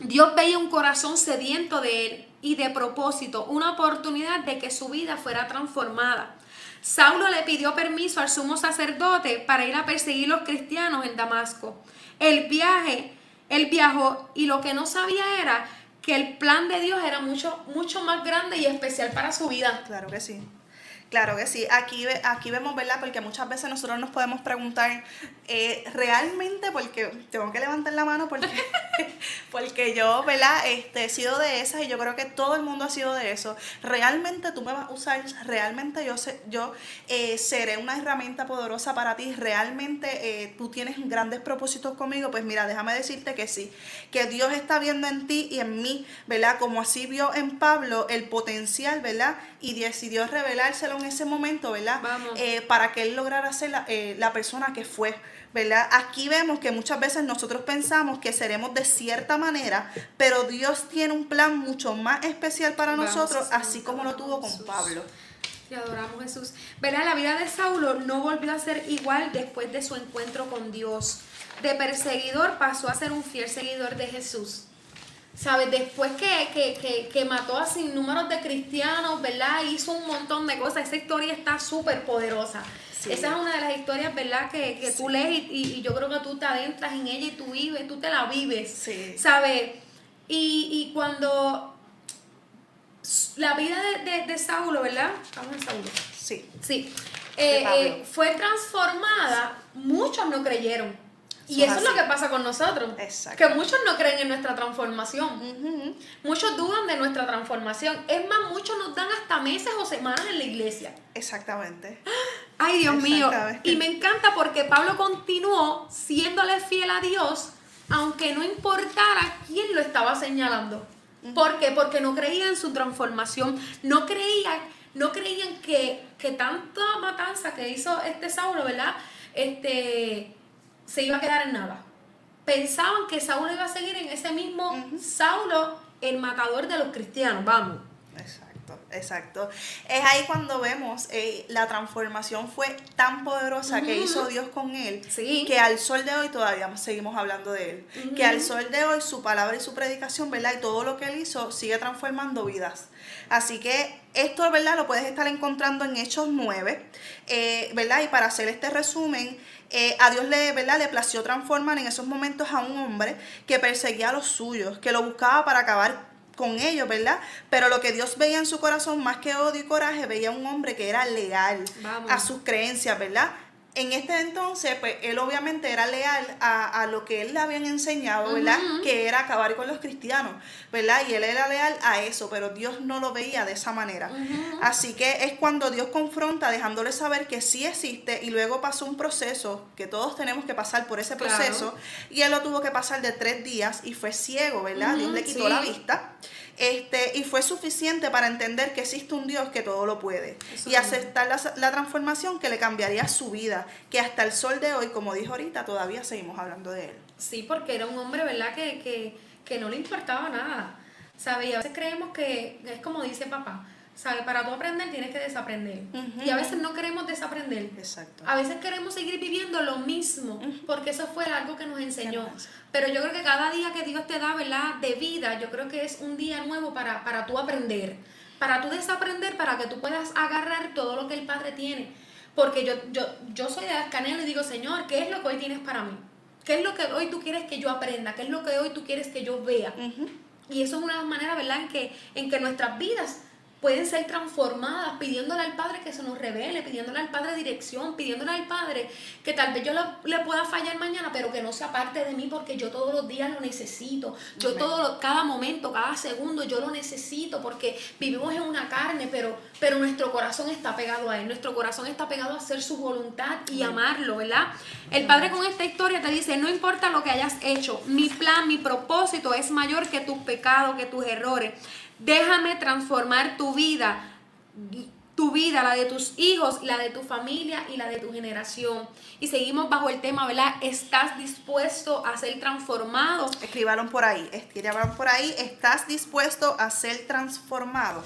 Dios veía un corazón sediento de él y de propósito, una oportunidad de que su vida fuera transformada. Saulo le pidió permiso al sumo sacerdote para ir a perseguir a los cristianos en Damasco. El viaje, él viajó y lo que no sabía era que el plan de Dios era mucho, mucho más grande y especial para su vida. Claro que sí. Claro que sí, aquí, aquí vemos, ¿verdad? Porque muchas veces nosotros nos podemos preguntar, eh, realmente, porque tengo que levantar la mano porque, porque yo, ¿verdad? Este, he sido de esas y yo creo que todo el mundo ha sido de eso. Realmente tú me vas a usar, realmente yo, sé, yo eh, seré una herramienta poderosa para ti, realmente eh, tú tienes grandes propósitos conmigo, pues mira, déjame decirte que sí, que Dios está viendo en ti y en mí, ¿verdad? Como así vio en Pablo el potencial, ¿verdad? Y decidió revelárselo en ese momento, ¿verdad? Eh, para que él lograra ser eh, la, persona que fue, ¿verdad? Aquí vemos que muchas veces nosotros pensamos que seremos de cierta manera, pero Dios tiene un plan mucho más especial para nosotros, así como lo tuvo con Pablo. Te adoramos Jesús. ¿Verdad? La vida de Saulo no volvió a ser igual después de su encuentro con Dios. De perseguidor pasó a ser un fiel seguidor de Jesús. ¿Sabes? Después que, que, que, que, mató a sin números de cristianos, ¿verdad? Hizo un montón de cosas. Esa historia está súper poderosa. Esa es una de las historias, ¿verdad? Que, que tú lees y, y, yo creo que tú te adentras en ella y tú vives, tú te la vives. Sí. ¿Sabes? Y, y cuando la vida de, de, de Saulo, ¿verdad? Estamos en Saulo. Sí. Sí. Eh, eh, fue transformada, muchos no creyeron. Y eso es lo que pasa con nosotros. Que muchos no creen en nuestra transformación. Muchos dudan de nuestra transformación. Es más, muchos nos dan hasta meses o semanas en la iglesia. Exactamente. Ay, Dios mío. Y me encanta porque Pablo continuó siéndole fiel a Dios, aunque no importara quién lo estaba señalando. ¿Por qué? Porque no creía en su transformación. No creían, no creían que, que tanta matanza que hizo este Saulo, ¿verdad? Este se iba a quedar en nada. Pensaban que Saulo iba a seguir en ese mismo Saulo, el matador de los cristianos, vamos. Exacto. Exacto. Es ahí cuando vemos eh, la transformación fue tan poderosa que hizo Dios con él, Sí. que al sol de hoy todavía seguimos hablando de él. Que al sol de hoy su palabra y su predicación, ¿verdad? Y todo lo que él hizo sigue transformando vidas. Así que esto, ¿verdad? Lo puedes estar encontrando en Hechos 9, eh, ¿verdad? Y para hacer este resumen, eh, a Dios le, ¿verdad? le plació transformar en esos momentos a un hombre que perseguía a los suyos, que lo buscaba para acabar con ellos, ¿verdad? Pero lo que Dios veía en su corazón, más que odio y coraje, veía un hombre que era leal Vamos. a sus creencias, ¿verdad? En este entonces, pues él obviamente era leal a, a lo que él le habían enseñado, ¿verdad? Que era acabar con los cristianos, ¿verdad? Y él era leal a eso, pero Dios no lo veía de esa manera. Así que es cuando Dios confronta, dejándole saber que sí existe, y luego pasó un proceso, que todos tenemos que pasar por ese Claro. proceso, y él lo tuvo que pasar de tres días y fue ciego, ¿verdad? Dios le quitó sí. la vista. Este, y fue suficiente para entender que existe un Dios que todo lo puede. Eso y aceptar la, la transformación que le cambiaría su vida. Que hasta el sol de hoy, como dijo ahorita, todavía seguimos hablando de él. Sí, porque era un hombre, ¿verdad? Que, que, que no le importaba nada. ¿Sabe? Y a veces creemos que es como dice papá. ¿Sabe? Para tú aprender tienes que desaprender. Ujú. Y a veces no queremos desaprender. Exacto. A veces queremos seguir viviendo lo mismo, porque eso fue algo que nos enseñó. Pero yo creo que cada día que Dios te da, ¿verdad? De vida, yo creo que es un día nuevo para, para tú aprender, para tú desaprender, para que tú puedas agarrar todo lo que el Padre tiene. Porque yo, yo, yo soy de Ascanelo y digo, Señor, ¿qué es lo que hoy tienes para mí? ¿Qué es lo que hoy tú quieres que yo aprenda? ¿Qué es lo que hoy tú quieres que yo vea? Ujú. Y eso es una manera, ¿verdad?, en que, en que nuestras vidas pueden ser transformadas, pidiéndole al Padre que se nos revele, pidiéndole al Padre dirección, pidiéndole al Padre que tal vez yo lo- le pueda fallar mañana, pero que no sea parte de mí porque yo todos los días lo necesito. Yo Amén. todo cada momento, cada segundo, yo lo necesito porque vivimos en una carne, pero, pero nuestro corazón está pegado a Él, nuestro corazón está pegado a hacer su voluntad y amarlo, ¿verdad? El Padre con esta historia te dice, no importa lo que hayas hecho, mi plan, mi propósito es mayor que tus pecados, que tus errores. Déjame transformar tu vida, tu vida, la de tus hijos, la de tu familia y la de tu generación. Y seguimos bajo el tema, ¿verdad? ¿Estás dispuesto a ser transformado? Escribaron por ahí, escribaron por ahí, estás dispuesto a ser transformado.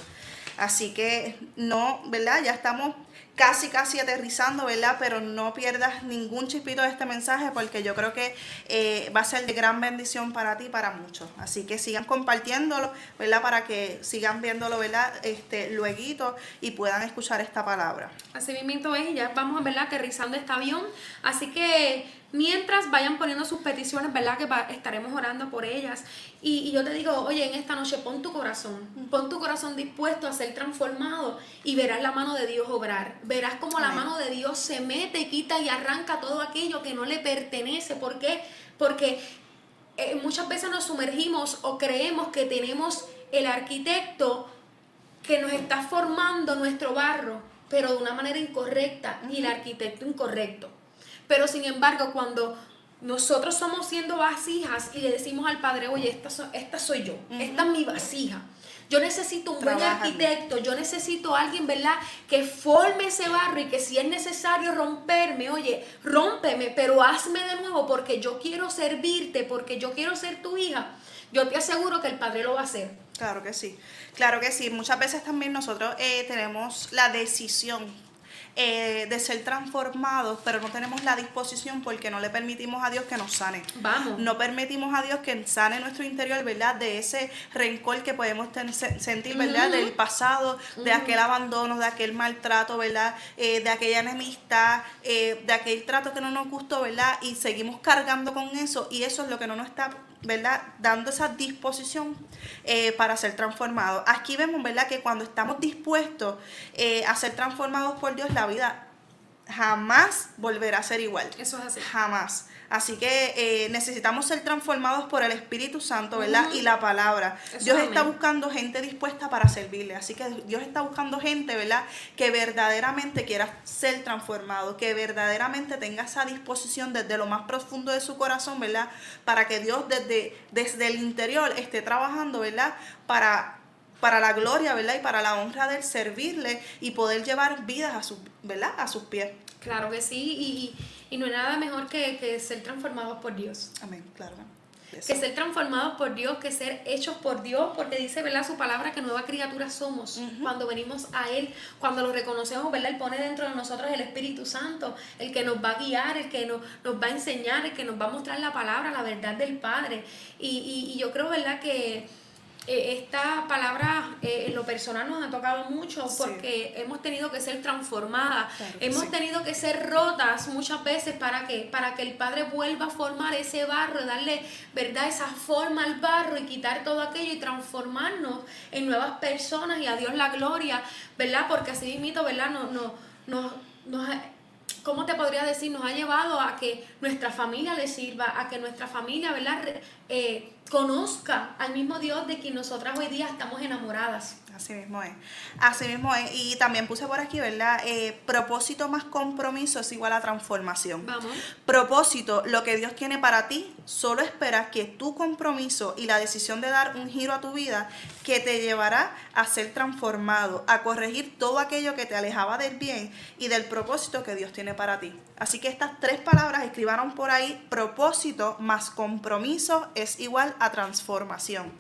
Así que no, ¿verdad? Ya estamos casi, casi aterrizando, ¿verdad? Pero no pierdas ningún chispito de este mensaje porque yo creo que eh, va a ser de gran bendición para ti y para muchos. Así que sigan compartiéndolo, ¿verdad? Para que sigan viéndolo, ¿verdad? Este, lueguito y puedan escuchar esta palabra. Así mismo es, y ya vamos, ¿verdad? Aterrizando este avión. Así que mientras vayan poniendo sus peticiones, ¿verdad? Que va- estaremos orando por ellas. Y, y yo te digo, oye, en esta noche pon tu corazón, pon tu corazón dispuesto a ser transformado y verás la mano de Dios obrar. Verás como la mano de Dios se mete, quita y arranca todo aquello que no le pertenece. ¿Por qué? Porque eh, muchas veces nos sumergimos o creemos que tenemos el arquitecto que nos está formando nuestro barro, pero de una manera incorrecta y el arquitecto incorrecto. Pero sin embargo, cuando nosotros somos siendo vasijas y le decimos al Padre, oye, esta, so- esta soy yo, esta es mi vasija. Yo necesito un buen arquitecto, yo necesito alguien, ¿verdad?, que forme ese barro y que si es necesario romperme, oye, rómpeme, pero hazme de nuevo porque yo quiero servirte, porque yo quiero ser tu hija. Yo te aseguro que el Padre lo va a hacer. Claro que sí, claro que sí. Muchas veces también nosotros eh, tenemos la decisión eh, de ser transformados, pero no tenemos la disposición porque no le permitimos a Dios que nos sane. Vamos. No permitimos a Dios que sane nuestro interior, ¿verdad? De ese rencor que podemos ten- se- sentir, ¿verdad? Del pasado, de aquel abandono, de aquel maltrato, ¿verdad? Eh, de aquella enemistad, eh, de aquel trato que no nos gustó, ¿verdad? Y seguimos cargando con eso y eso es lo que no nos está, ¿verdad? Dando esa disposición eh, para ser transformados. Aquí vemos, ¿verdad? Que cuando estamos dispuestos eh, a ser transformados por Dios, la vida jamás volverá a ser igual. Eso es así. Jamás. Así que eh, necesitamos ser transformados por el Espíritu Santo, ¿verdad? Y la palabra. Eso Dios es está buscando gente dispuesta para servirle. Así que Dios está buscando gente, ¿verdad? Que verdaderamente quiera ser transformado, que verdaderamente tenga esa disposición desde lo más profundo de su corazón, ¿verdad? Para que Dios desde, desde el interior esté trabajando, ¿verdad? Para para la gloria, ¿verdad? Y para la honra del servirle y poder llevar vidas a sus, ¿verdad? A sus pies. Claro que sí, y, y- y no hay nada mejor que, que ser transformados por Dios. Amén, claro. que ser transformados por Dios, que ser hechos por Dios, porque dice, ¿verdad? Su palabra que nueva criatura somos cuando venimos a Él, cuando lo reconocemos, ¿verdad? Él pone dentro de nosotros el Espíritu Santo, el que nos va a guiar, el que nos, nos va a enseñar, el que nos va a mostrar la palabra, la verdad del Padre. Y, y yo creo, ¿verdad? Que eh, esta palabra eh, en lo personal nos ha tocado mucho porque hemos tenido que ser transformadas, hemos tenido que ser rotas muchas veces. Para que, para que el Padre vuelva a formar ese barro, darle verdad esa forma al barro y quitar todo aquello y transformarnos en nuevas personas y a Dios la gloria, ¿verdad? Porque así mismo, ¿verdad? No, no, nos, nos ¿cómo te podría decir? Nos ha llevado a que nuestra familia le sirva, a que nuestra familia, ¿verdad? Eh, conozca al mismo Dios de quien nosotras hoy día estamos enamoradas. Así mismo es. Así mismo es. Y también puse por aquí, ¿verdad? Eh, propósito más compromiso es igual a transformación. Vamos. Propósito, lo que Dios tiene para ti, solo espera que tu compromiso y la decisión de dar un giro a tu vida que te llevará a ser transformado, a corregir todo aquello que te alejaba del bien y del propósito que Dios tiene para ti. Así que estas tres palabras escribaron por ahí, propósito más compromiso es igual a transformación.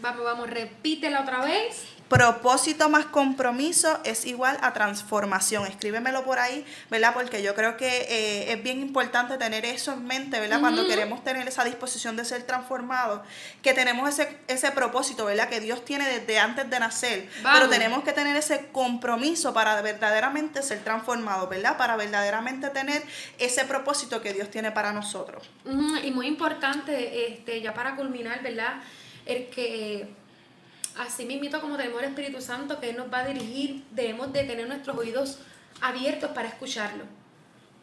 Vamos, vamos, repítela otra vez. Propósito más compromiso es igual a transformación. Escríbemelo por ahí, ¿verdad? Porque yo creo que eh, es bien importante tener eso en mente, ¿verdad? Cuando queremos tener esa disposición de ser transformados, que tenemos ese, ese propósito, ¿verdad? Que Dios tiene desde antes de nacer. Pero tenemos que tener ese compromiso para verdaderamente ser transformados, ¿verdad? Para verdaderamente tener ese propósito que Dios tiene para nosotros. Y muy importante, este, ya para culminar, ¿verdad? El que así mismo como tenemos el Espíritu Santo que nos va a dirigir, debemos de tener nuestros oídos abiertos para escucharlo.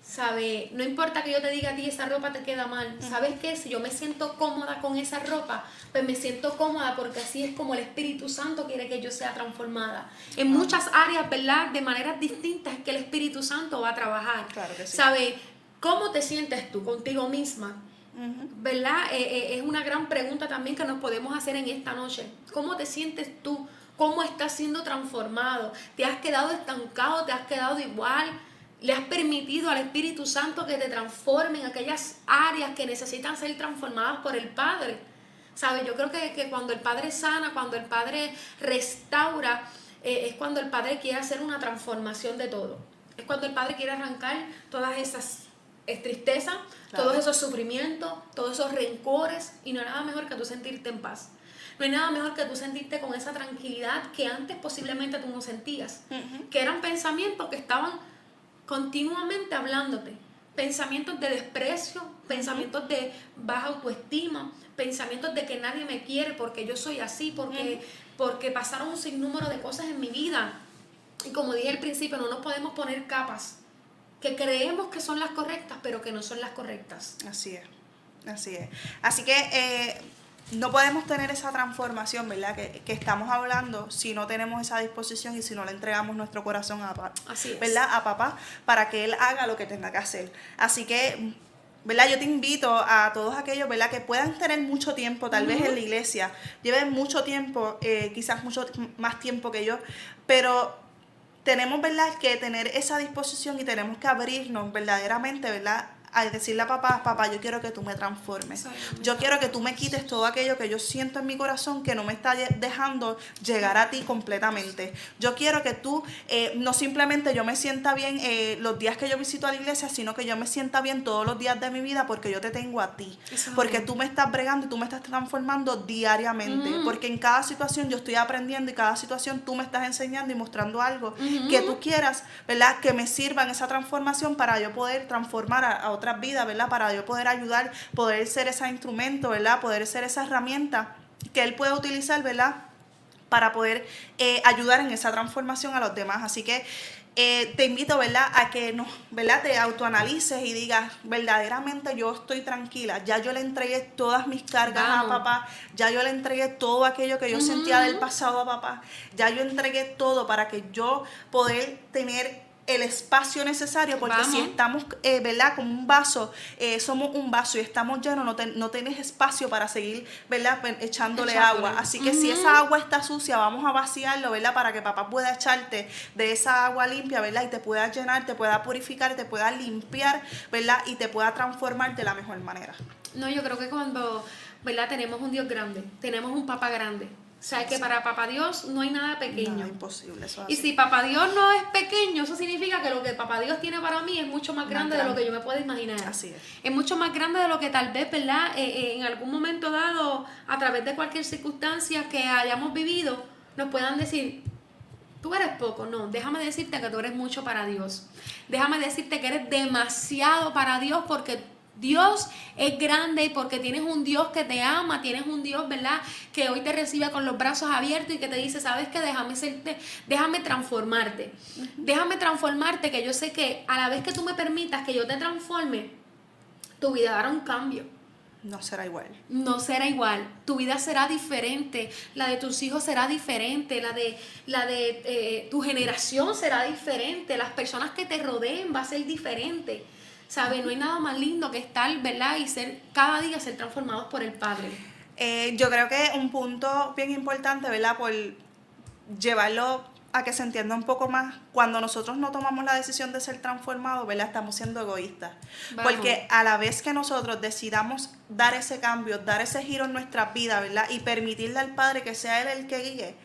¿Sabe? No importa que yo te diga a ti esa ropa te queda mal. ¿Sabes qué? Si yo me siento cómoda con esa ropa, pues me siento cómoda porque así es como el Espíritu Santo quiere que yo sea transformada. En muchas áreas, ¿verdad? De maneras distintas que el Espíritu Santo va a trabajar. Claro que sí. ¿Sabe? ¿Cómo te sientes tú contigo misma? ¿Verdad? Eh, eh, es una gran pregunta también que nos podemos hacer en esta noche. ¿Cómo te sientes tú? ¿Cómo estás siendo transformado? ¿Te has quedado estancado? ¿Te has quedado igual? ¿Le has permitido al Espíritu Santo que te transforme en aquellas áreas que necesitan ser transformadas por el Padre? ¿Sabes? Yo creo que, que, cuando el Padre sana, cuando el Padre restaura, eh, es cuando el Padre quiere hacer una transformación de todo. Es cuando el Padre quiere arrancar todas esas tristezas, todos esos sufrimientos, todos esos rencores, y no hay nada mejor que tú sentirte en paz. No hay nada mejor que tú sentirte con esa tranquilidad que antes posiblemente tú no sentías, que eran pensamientos que estaban continuamente hablándote, pensamientos de desprecio, pensamientos de baja autoestima, pensamientos de que nadie me quiere porque yo soy así, porque, porque pasaron un sinnúmero de cosas en mi vida. Y como dije al principio, no nos podemos poner capas que creemos que son las correctas, pero que no son las correctas. Así es, así es. Así que eh, no podemos tener esa transformación, ¿verdad? Que, estamos hablando si no tenemos esa disposición y si no le entregamos nuestro corazón a, Así ¿verdad? a papá para que él haga lo que tenga que hacer. Así que ¿verdad? Yo te invito a todos aquellos, ¿verdad? Que puedan tener mucho tiempo, tal vez en la iglesia, lleven mucho tiempo, eh, quizás mucho más tiempo que yo, pero tenemos, ¿verdad?, que tener esa disposición y tenemos que abrirnos verdaderamente, ¿verdad?, a decirle a papá, papá, yo quiero que tú me transformes. Yo quiero que tú me quites todo aquello que yo siento en mi corazón que no me está dejando llegar a ti completamente. Yo quiero que tú eh, no simplemente yo me sienta bien eh, los días que yo visito a la iglesia, sino que yo me sienta bien todos los días de mi vida porque yo te tengo a ti. Porque tú me estás bregando y tú me estás transformando diariamente. Mm. Porque en cada situación yo estoy aprendiendo y cada situación tú me estás enseñando y mostrando algo que tú quieras, ¿verdad? Que me sirva en esa transformación para yo poder transformar a, a otras vidas, ¿verdad? Para yo poder ayudar, poder ser ese instrumento, ¿verdad? Poder ser esa herramienta que Él puede utilizar, ¿verdad? Para poder eh, ayudar en esa transformación a los demás. Así que eh, te invito, ¿verdad? A que no, ¿verdad? Te autoanalices y digas, verdaderamente yo estoy tranquila, ya yo le entregué todas mis cargas a papá, ya yo le entregué todo aquello que yo sentía del pasado a papá, ya yo entregué todo para que yo poder tener el espacio necesario, porque si estamos, eh, ¿verdad? Como un vaso, eh, somos un vaso y estamos llenos, no, no tienes espacio para seguir, ¿verdad? Echándole, agua. Así que si esa agua está sucia, vamos a vaciarlo, ¿verdad? Para que papá pueda echarte de esa agua limpia, ¿verdad? Y te pueda llenar, te pueda purificar, te pueda limpiar, ¿verdad? Y te pueda transformar de la mejor manera. No, yo creo que cuando ¿verdad? Tenemos un Dios grande, tenemos un Papa grande. O sea, que para Papá Dios no hay nada pequeño. Nada imposible, eso Y si Papá Dios no es pequeño, eso significa que lo que Papá Dios tiene para mí es mucho más Más grande de lo que yo me puedo imaginar. Así es. Es mucho más grande de lo que tal vez, ¿verdad? Eh, eh, en algún momento dado, a través de cualquier circunstancia que hayamos vivido, nos puedan decir, tú eres poco. No, déjame decirte que tú eres mucho para Dios. Déjame decirte que eres demasiado para Dios porque Dios es grande y porque tienes un Dios que te ama, tienes un Dios, ¿verdad? Que hoy te recibe con los brazos abiertos y que te dice, ¿sabes qué? Déjame serte, déjame transformarte. Déjame transformarte, que yo sé que a la vez que tú me permitas que yo te transforme, tu vida hará un cambio. No será igual. No será igual, tu vida será diferente, la de tus hijos será diferente, la de, la de eh, tu generación será diferente, las personas que te rodeen va a ser diferente. ¿Sabes? No hay nada más lindo que estar, ¿verdad? Y ser cada día ser transformados por el Padre. Eh, yo creo que un punto bien importante, ¿verdad? Por llevarlo a que se entienda un poco más, cuando nosotros no tomamos la decisión de ser transformados, ¿verdad? Estamos siendo egoístas. Vamos. Porque a la vez que nosotros decidamos dar ese cambio, dar ese giro en nuestra vida, ¿verdad? Y permitirle al Padre que sea Él el que guíe,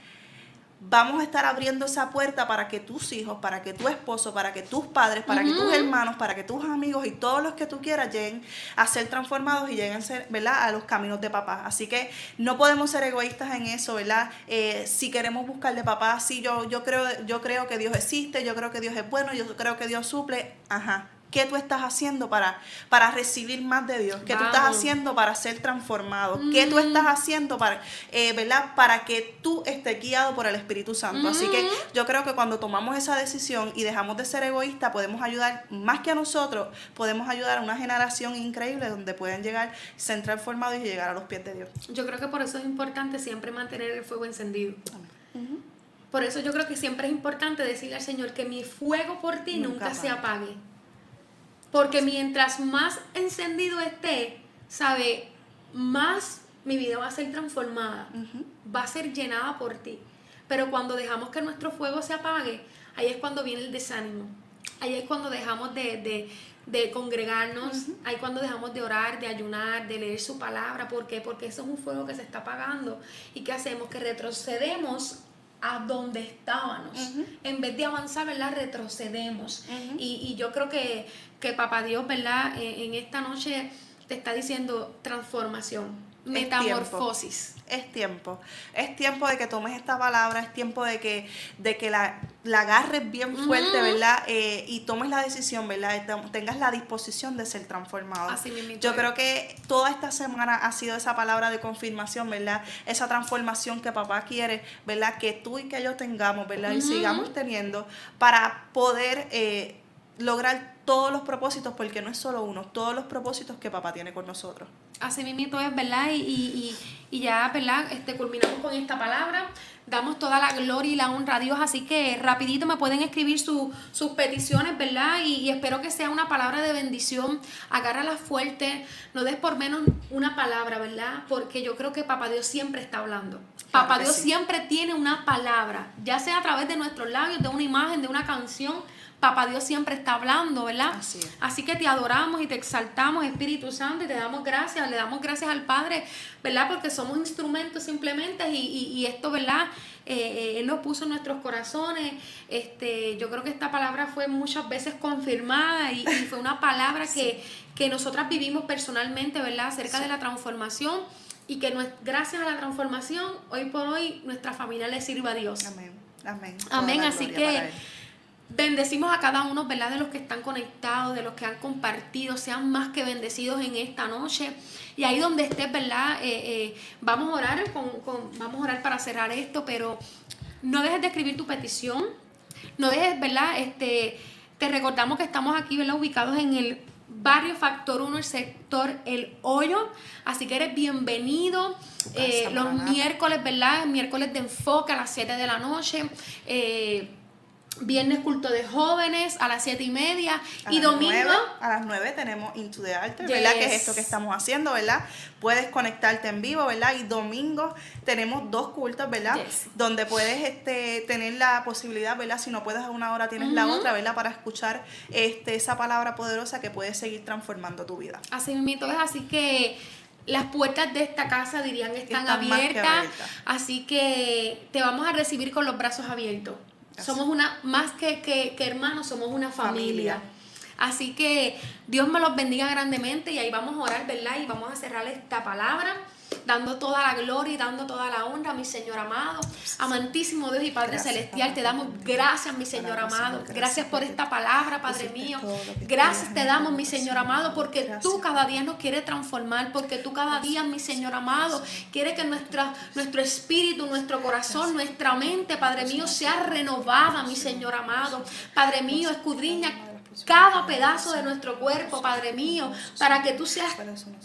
vamos a estar abriendo esa puerta para que tus hijos, para que tu esposo, para que tus padres, para que tus hermanos, para que tus amigos y todos los que tú quieras lleguen a ser transformados y lleguen a ser, ¿verdad? A los caminos de papá. Así que no podemos ser egoístas en eso, ¿verdad? Eh, si queremos buscar de papá, sí, yo, yo, creo, yo creo que Dios existe, yo creo que Dios es bueno, yo creo que Dios suple, ajá. ¿Qué tú estás haciendo para, para recibir más de Dios? ¿Qué tú estás haciendo para ser transformado? ¿Qué tú Mm. estás haciendo para, eh, ¿verdad? Para que tú estés guiado por el Espíritu Santo. Así que Ujú. yo creo que cuando tomamos esa decisión y dejamos de ser egoístas, podemos ayudar más que a nosotros, podemos ayudar a una generación increíble donde pueden llegar, ser transformados y llegar a los pies de Dios. Yo creo que por eso es importante siempre mantener el fuego encendido. Por eso yo creo que siempre es importante decirle al Señor que mi fuego por ti Nunca nunca, se apague. Porque mientras más encendido esté, sabe, más mi vida va a ser transformada, va a ser llenada por ti. Pero cuando dejamos que nuestro fuego se apague, ahí es cuando viene el desánimo. Ahí es cuando dejamos de, de- de congregarnos, ahí es cuando dejamos de orar, de ayunar, de leer su palabra. ¿Por qué? Porque eso es un fuego que se está apagando. ¿Y qué hacemos? Que retrocedemos a donde estábamos. En vez de avanzar, ¿verdad? Retrocedemos. Y, y yo creo que, que Papá Dios, ¿verdad? Eh, en esta noche te está diciendo transformación, metamorfosis. Es tiempo. Es tiempo de que tomes esta palabra, es tiempo de que, de que la, la agarres bien fuerte. ¿verdad? Eh, y tomes la decisión, ¿verdad? Tengas la disposición de ser transformado. Así Yo creo que toda esta semana ha sido esa palabra de confirmación, ¿verdad? Esa transformación que papá quiere, ¿verdad? Que tú y que yo tengamos, ¿verdad? Y sigamos teniendo para poder eh, lograr todos los propósitos, porque no es solo uno, todos los propósitos que papá tiene con nosotros. Así mismito es, ¿verdad? Y, y, y, ya, ¿verdad? Este, culminamos con esta palabra. Damos toda la gloria y la honra a Dios. Así que rapidito me pueden escribir su- sus peticiones, ¿verdad? Y, y espero que sea una palabra de bendición. Agárrala fuerte. No des por menos una palabra, ¿verdad? Porque yo creo que Papá Dios siempre está hablando. Claro Papá Dios sí. siempre tiene una palabra, ya sea a través de nuestros labios, de una imagen, de una canción. Papá Dios siempre está hablando, ¿verdad? Así es. Así que te adoramos y te exaltamos, Espíritu Santo, y te damos gracias, le damos gracias al Padre, ¿verdad? Porque somos instrumentos simplemente y, y- y esto, ¿verdad? Eh, eh, Él lo puso en nuestros corazones. Este, yo creo que esta palabra fue muchas veces confirmada y, y fue una palabra que, que nosotras vivimos personalmente, ¿verdad? Acerca de la transformación y que gracias a la transformación, hoy por hoy, nuestra familia le sirva a Dios. Amén. Amén. Toda Amén, así que. Bendecimos a cada uno, ¿verdad? De los que están conectados, de los que han compartido, sean más que bendecidos en esta noche. Y ahí donde estés, ¿verdad? Eh, eh, vamos a orar, con, con- vamos a orar para cerrar esto, pero no dejes de escribir tu petición, no dejes, ¿verdad? Este, te recordamos que estamos aquí, ¿verdad? Ubicados en el barrio Factor 1, el sector El Hoyo. Así que eres bienvenido. Eh, los miércoles, ¿verdad? Miércoles de enfoque a las 7 de la noche. Eh, viernes culto de jóvenes a las 7 y media. A y domingo. a las 9 tenemos Into the Altar, ¿verdad? Que es esto que estamos haciendo, ¿verdad? Puedes conectarte en vivo, ¿verdad? Y domingo tenemos dos cultos, ¿verdad? Yes. Donde puedes este, tener la posibilidad, ¿verdad? Si no puedes a una hora, tienes la otra, ¿verdad? Para escuchar este, esa palabra poderosa que puede seguir transformando tu vida. Así mismo es, así que Las puertas de esta casa dirían están, Están abiertas. así que te vamos a recibir con los brazos abiertos. Somos una, más que, que, que hermanos, somos una familia. Familia. Así que Dios me los bendiga grandemente y ahí vamos a orar, ¿verdad? Y vamos a cerrar esta palabra dando toda la gloria y dando toda la honra, mi Señor amado. Amantísimo Dios y Padre Gracias, Celestial, te damos gracias, mi Señor amado. Gracias por esta palabra, Padre mío. Gracias te damos, mi. Señor amado, porque tú cada día nos quieres transformar, porque tú cada día, mi Señor amado, quieres que nuestra, nuestro espíritu, nuestro corazón, nuestra mente, Padre mío, sea renovada, mi Señor amado. Padre mío, escudriña cada pedazo de nuestro cuerpo, Padre mío, para que tú seas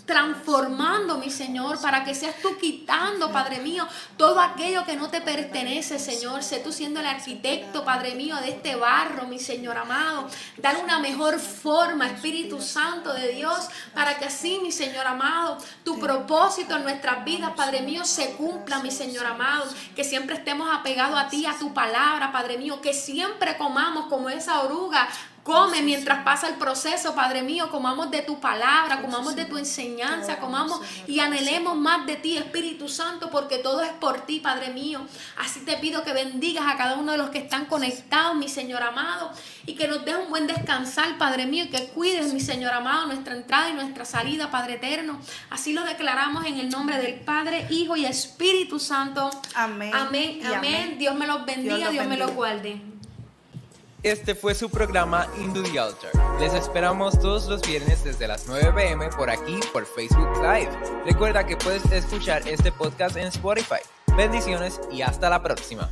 transformando, mi Señor, para que seas tú quitando, Padre mío, todo aquello que no te pertenece, Señor. Sé tú siendo el arquitecto, Padre mío, de este barro, mi Señor amado. Dar una mejor forma, Espíritu Santo de Dios, para que así, mi Señor amado, tu propósito en nuestras vidas, Padre mío, se cumpla, mi Señor amado. Que siempre estemos apegados a ti, a tu palabra, Padre mío. Que siempre comamos como esa oruga Come mientras pasa el proceso, Padre mío, comamos de tu palabra, comamos de tu enseñanza, comamos y anhelemos más de ti, Espíritu Santo, porque todo es por ti, Padre mío. Así te pido que bendigas a cada uno de los que están conectados, mi Señor amado, y que nos des un buen descansar, Padre mío, y que cuides, mi Señor amado, nuestra entrada y nuestra salida, Padre eterno. Así lo declaramos en el nombre del Padre, Hijo y Espíritu Santo. Amén Amén, amén. Dios me los bendiga, Dios me los guarde. Este fue su programa Into the Altar. Les esperamos todos los viernes desde las 9 pm por aquí por Facebook Live. Recuerda que puedes escuchar este podcast en Spotify. Bendiciones y hasta la próxima.